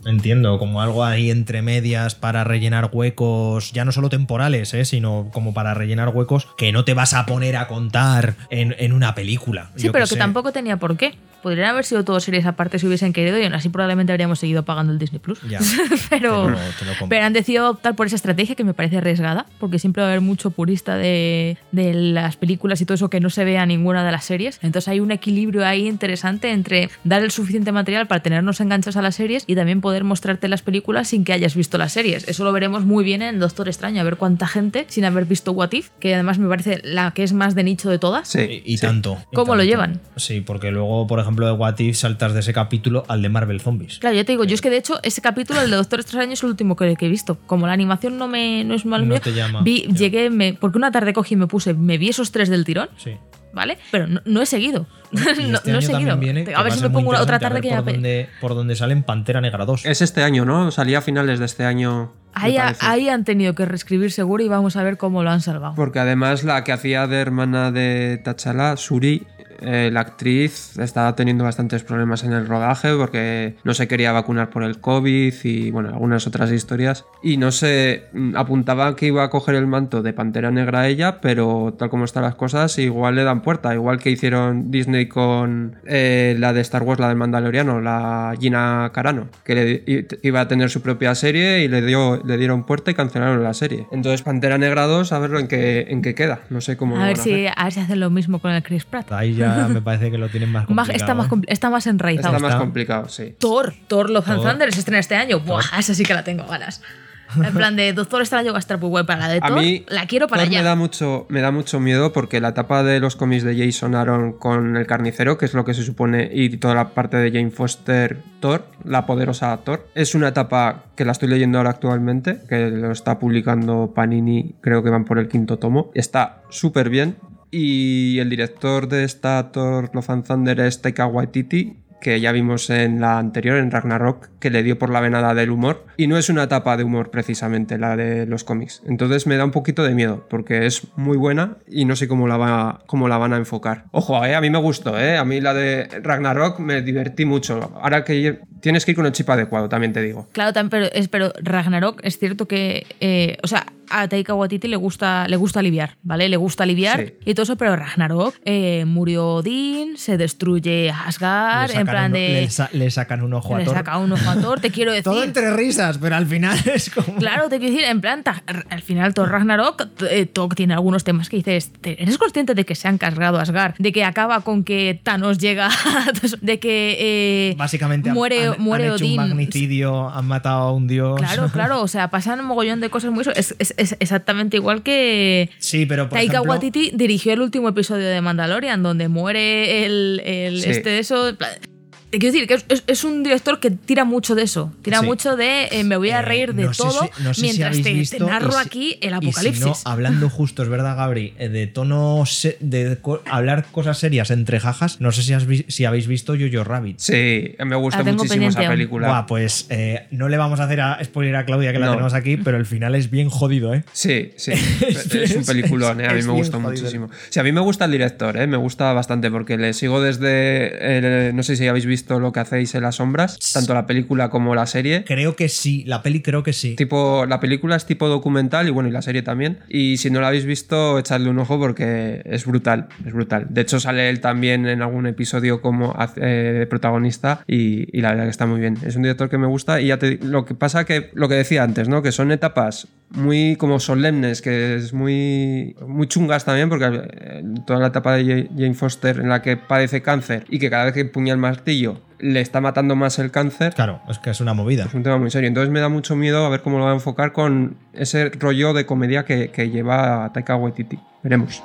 Entiendo, como algo ahí entre medias para rellenar huecos, ya no solo temporales, ¿eh? sino como para rellenar huecos que no te vas a poner a contar en, en una película. Sí, Yo pero que sé. tampoco tenía por qué. Podrían haber sido todas series aparte si hubiesen querido y aún así probablemente habríamos seguido pagando el Disney Plus. Ya, pero, (laughs) te lo- te lo compro. pero han decidido optar por esa estrategia que me parece arriesgada, porque siempre va a haber mucho purista de, de las películas y todo eso que no se vea ninguna de las series. Entonces hay un equilibrio ahí interesante entre dar el suficiente material para tenernos enganchados a las series y también poder poder mostrarte las películas sin que hayas visto las series. Eso lo veremos muy bien en Doctor Extraño, a ver cuánta gente sin haber visto What If, que además me parece la que es más de nicho de todas. Sí, Y, y sí. tanto. y ¿Cómo lo tanto. llevan? Sí, porque luego, por ejemplo, de What If saltas de ese capítulo al de Marvel Zombies. Claro, yo te digo, yo es que de hecho ese capítulo, el de Doctor Extraño, es el último que, que he visto. Como la animación no me no es mal No mío, te llama, vi, llegué, me, porque una tarde cogí y me puse, me vi esos tres del tirón, Sí. ¿Vale? Pero no, no he seguido. (laughs) No, este no he seguido. viene, que a ver si me pongo otra tarde que ya. por donde, por donde salen Pantera Negra 2. Es este año, ¿no? Salía a finales de este año. Ahí, ahí han tenido que reescribir seguro y vamos a ver cómo lo han salvado. Porque además la que hacía de hermana de T'Challa, Suri, eh, la actriz estaba teniendo bastantes problemas en el rodaje porque no se quería vacunar por el COVID y bueno, algunas otras historias. Y no se mm, apuntaba que iba a coger el manto de Pantera Negra ella, pero tal como están las cosas, igual le dan puerta. Igual que hicieron Disney con eh, la de Star Wars, la del Mandaloriano, la Gina Carano, que le- iba a tener su propia serie y le, dio, le dieron puerta y cancelaron la serie. Entonces Pantera Negra 2, a ver en qué, en qué queda. No sé cómo... A ver, si, a ver si hacen lo mismo con el Chris Pratt. Ahí ya me parece que lo tienen más complicado. está, más, ¿eh? está más enraizado. Está más está. complicado, sí. Thor, Thor Love and. Thunder se estrena este año. Buah, esa sí que la tengo ganas. En plan de Doctor Extraño va a estar muy guay para la de A Thor. mí la quiero para Thor allá. me da mucho me da mucho miedo porque la etapa de los cómics de Jason Aaron con el carnicero, que es lo que se supone y toda la parte de Jane Foster Thor, la poderosa Thor, es una etapa que la estoy leyendo ahora actualmente, que lo está publicando Panini, creo que van por el quinto tomo. Está súper bien y el director de esta Thor Love and Thunder es Taika Waititi que ya vimos en la anterior, en Ragnarok, que le dio por la venada del humor. Y no es una etapa de humor precisamente la de los cómics. Entonces me da un poquito de miedo, porque es muy buena y no sé cómo la, van a enfocar. Ojo, eh, a mí me gustó, eh, a mí la de Ragnarok me divertí mucho. Ahora que tienes que ir con el chip adecuado, también te digo. Claro, pero Ragnarok es cierto que. eh, o sea, a Taika Waititi le gusta, le gusta aliviar, ¿vale? Le gusta aliviar Sí. y todo eso, pero Ragnarok eh, murió Odín, se destruye Asgard, Le en plan de. Le, sa- le sacan un ojo a le Thor. saca un ojo a Thor, te quiero (laughs) decir. Todo entre risas, pero al final (laughs) es como. Claro, te quiero decir, en plan, al final Thor Ragnarok eh, Thor tiene algunos temas que dices, ¿te- ¿eres consciente de que se han cargado a Asgard? De que acaba con que Thanos llega, de que eh, Básicamente muere, han, muere han hecho Odín. un magnicidio, han matado a un dios. Claro, claro, (laughs) o sea, pasan un mogollón de cosas muy... Es, es- es exactamente igual que Sí, pero por Taika ejemplo, Waititi dirigió el último episodio de Mandalorian, donde muere el, el Sí. este de eso... Te quiero decir que es, es- es un director que tira mucho de eso. Tira Sí. mucho de eh, me voy a Eh, reír de no todo si- no sé si mientras habéis te, narro y si- aquí el y apocalipsis. si no, hablando justo, es verdad, Gabri, eh, de tono se- de co- hablar cosas serias entre jajas, no sé si, has vi- si habéis visto Jojo Rabbit. Sí, me gusta muchísimo esa película. Buah, pues eh, no le vamos a hacer a spoiler a Claudia que la No. tenemos aquí, pero el final es bien jodido, ¿eh? Sí, sí. (laughs) es un peliculón, ¿eh? a mí es me jodido. muchísimo. Sí, a mí me gusta el director, ¿eh? me gusta bastante porque le sigo desde. el- no sé si habéis visto lo que hacéis en las sombras, tanto la película como la serie. Creo que sí, la peli creo que sí. Tipo, la película es tipo documental y bueno, y la serie también. Y si no la habéis visto, echadle un ojo porque es brutal, es brutal. De hecho, sale él también en algún episodio como eh, protagonista y, y la verdad que está muy bien. Es un director que me gusta y ya te, lo que pasa que, lo que decía antes, ¿no? Que son etapas muy como solemnes, que es muy, muy chungas también, porque eh, toda la etapa de Jane Foster en la que padece cáncer y que cada vez que empuña el martillo le está matando más el cáncer. Claro, es que es una movida. Es un tema muy serio. Entonces me da mucho miedo a ver cómo lo va a enfocar con ese rollo de comedia que, que lleva Taika Waititi. Veremos.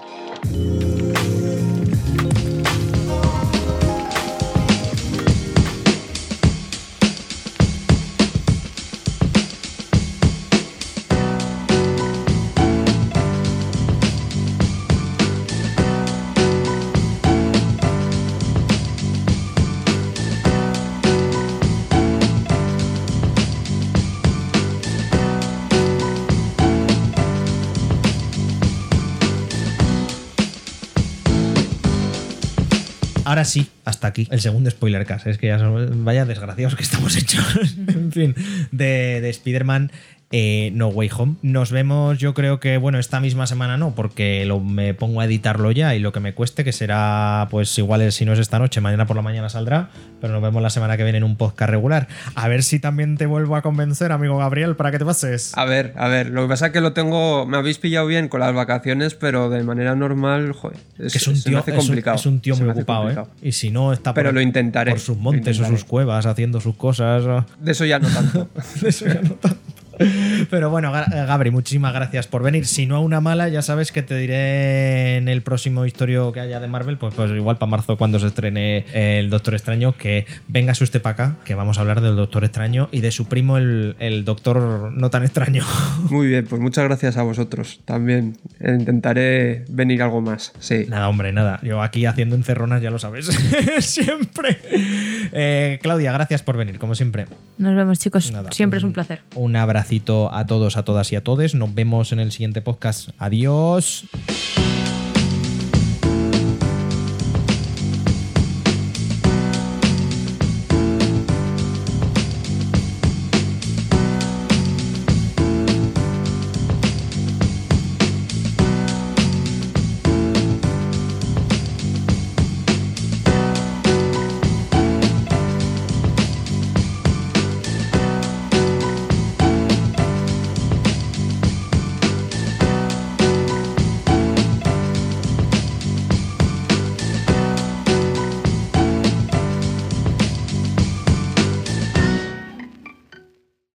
Ahora sí, hasta aquí. El segundo spoiler cast. Es que ya son- vaya desgraciados que estamos hechos. (laughs) en fin, de, de Spider-Man. Eh, No Way Home. Nos vemos, yo creo que, bueno, esta misma semana no, porque lo, me pongo a editarlo ya y lo que me cueste, que será, pues igual si no es esta noche, mañana por la mañana saldrá, pero nos vemos la semana que viene en un podcast regular. A ver si también te vuelvo a convencer, amigo Gabriel, para que te pases. A ver, a ver, lo que pasa es que lo tengo, me habéis pillado bien con las vacaciones, pero de manera normal, joder, es, que es un tío, hace complicado. Es un, es un tío muy ocupado, ¿eh? Y si no está pero por, lo intentaré, por sus montes o sus cuevas haciendo sus cosas. De eso ya no tanto. (laughs) de eso ya no tanto. (laughs) Pero bueno, Gabri, muchísimas gracias por venir. Si no a una mala, ya sabes que te diré en el próximo historio que haya de Marvel, pues, pues igual para marzo cuando se estrene el Doctor Extraño, que vengas usted para acá, que vamos a hablar del Doctor Extraño y de su primo, el, el Doctor no tan extraño. (laughs) Muy bien, pues muchas gracias a vosotros también. Intentaré venir algo más, sí. Nada, hombre, nada. Yo aquí haciendo encerronas, ya lo sabes. (laughs) siempre. Eh, Claudia, gracias por venir, como siempre. Nos vemos, chicos. Nada, siempre es un placer. Un abrazo a todos, a todas y a todos. Nos vemos en el siguiente podcast. Adiós.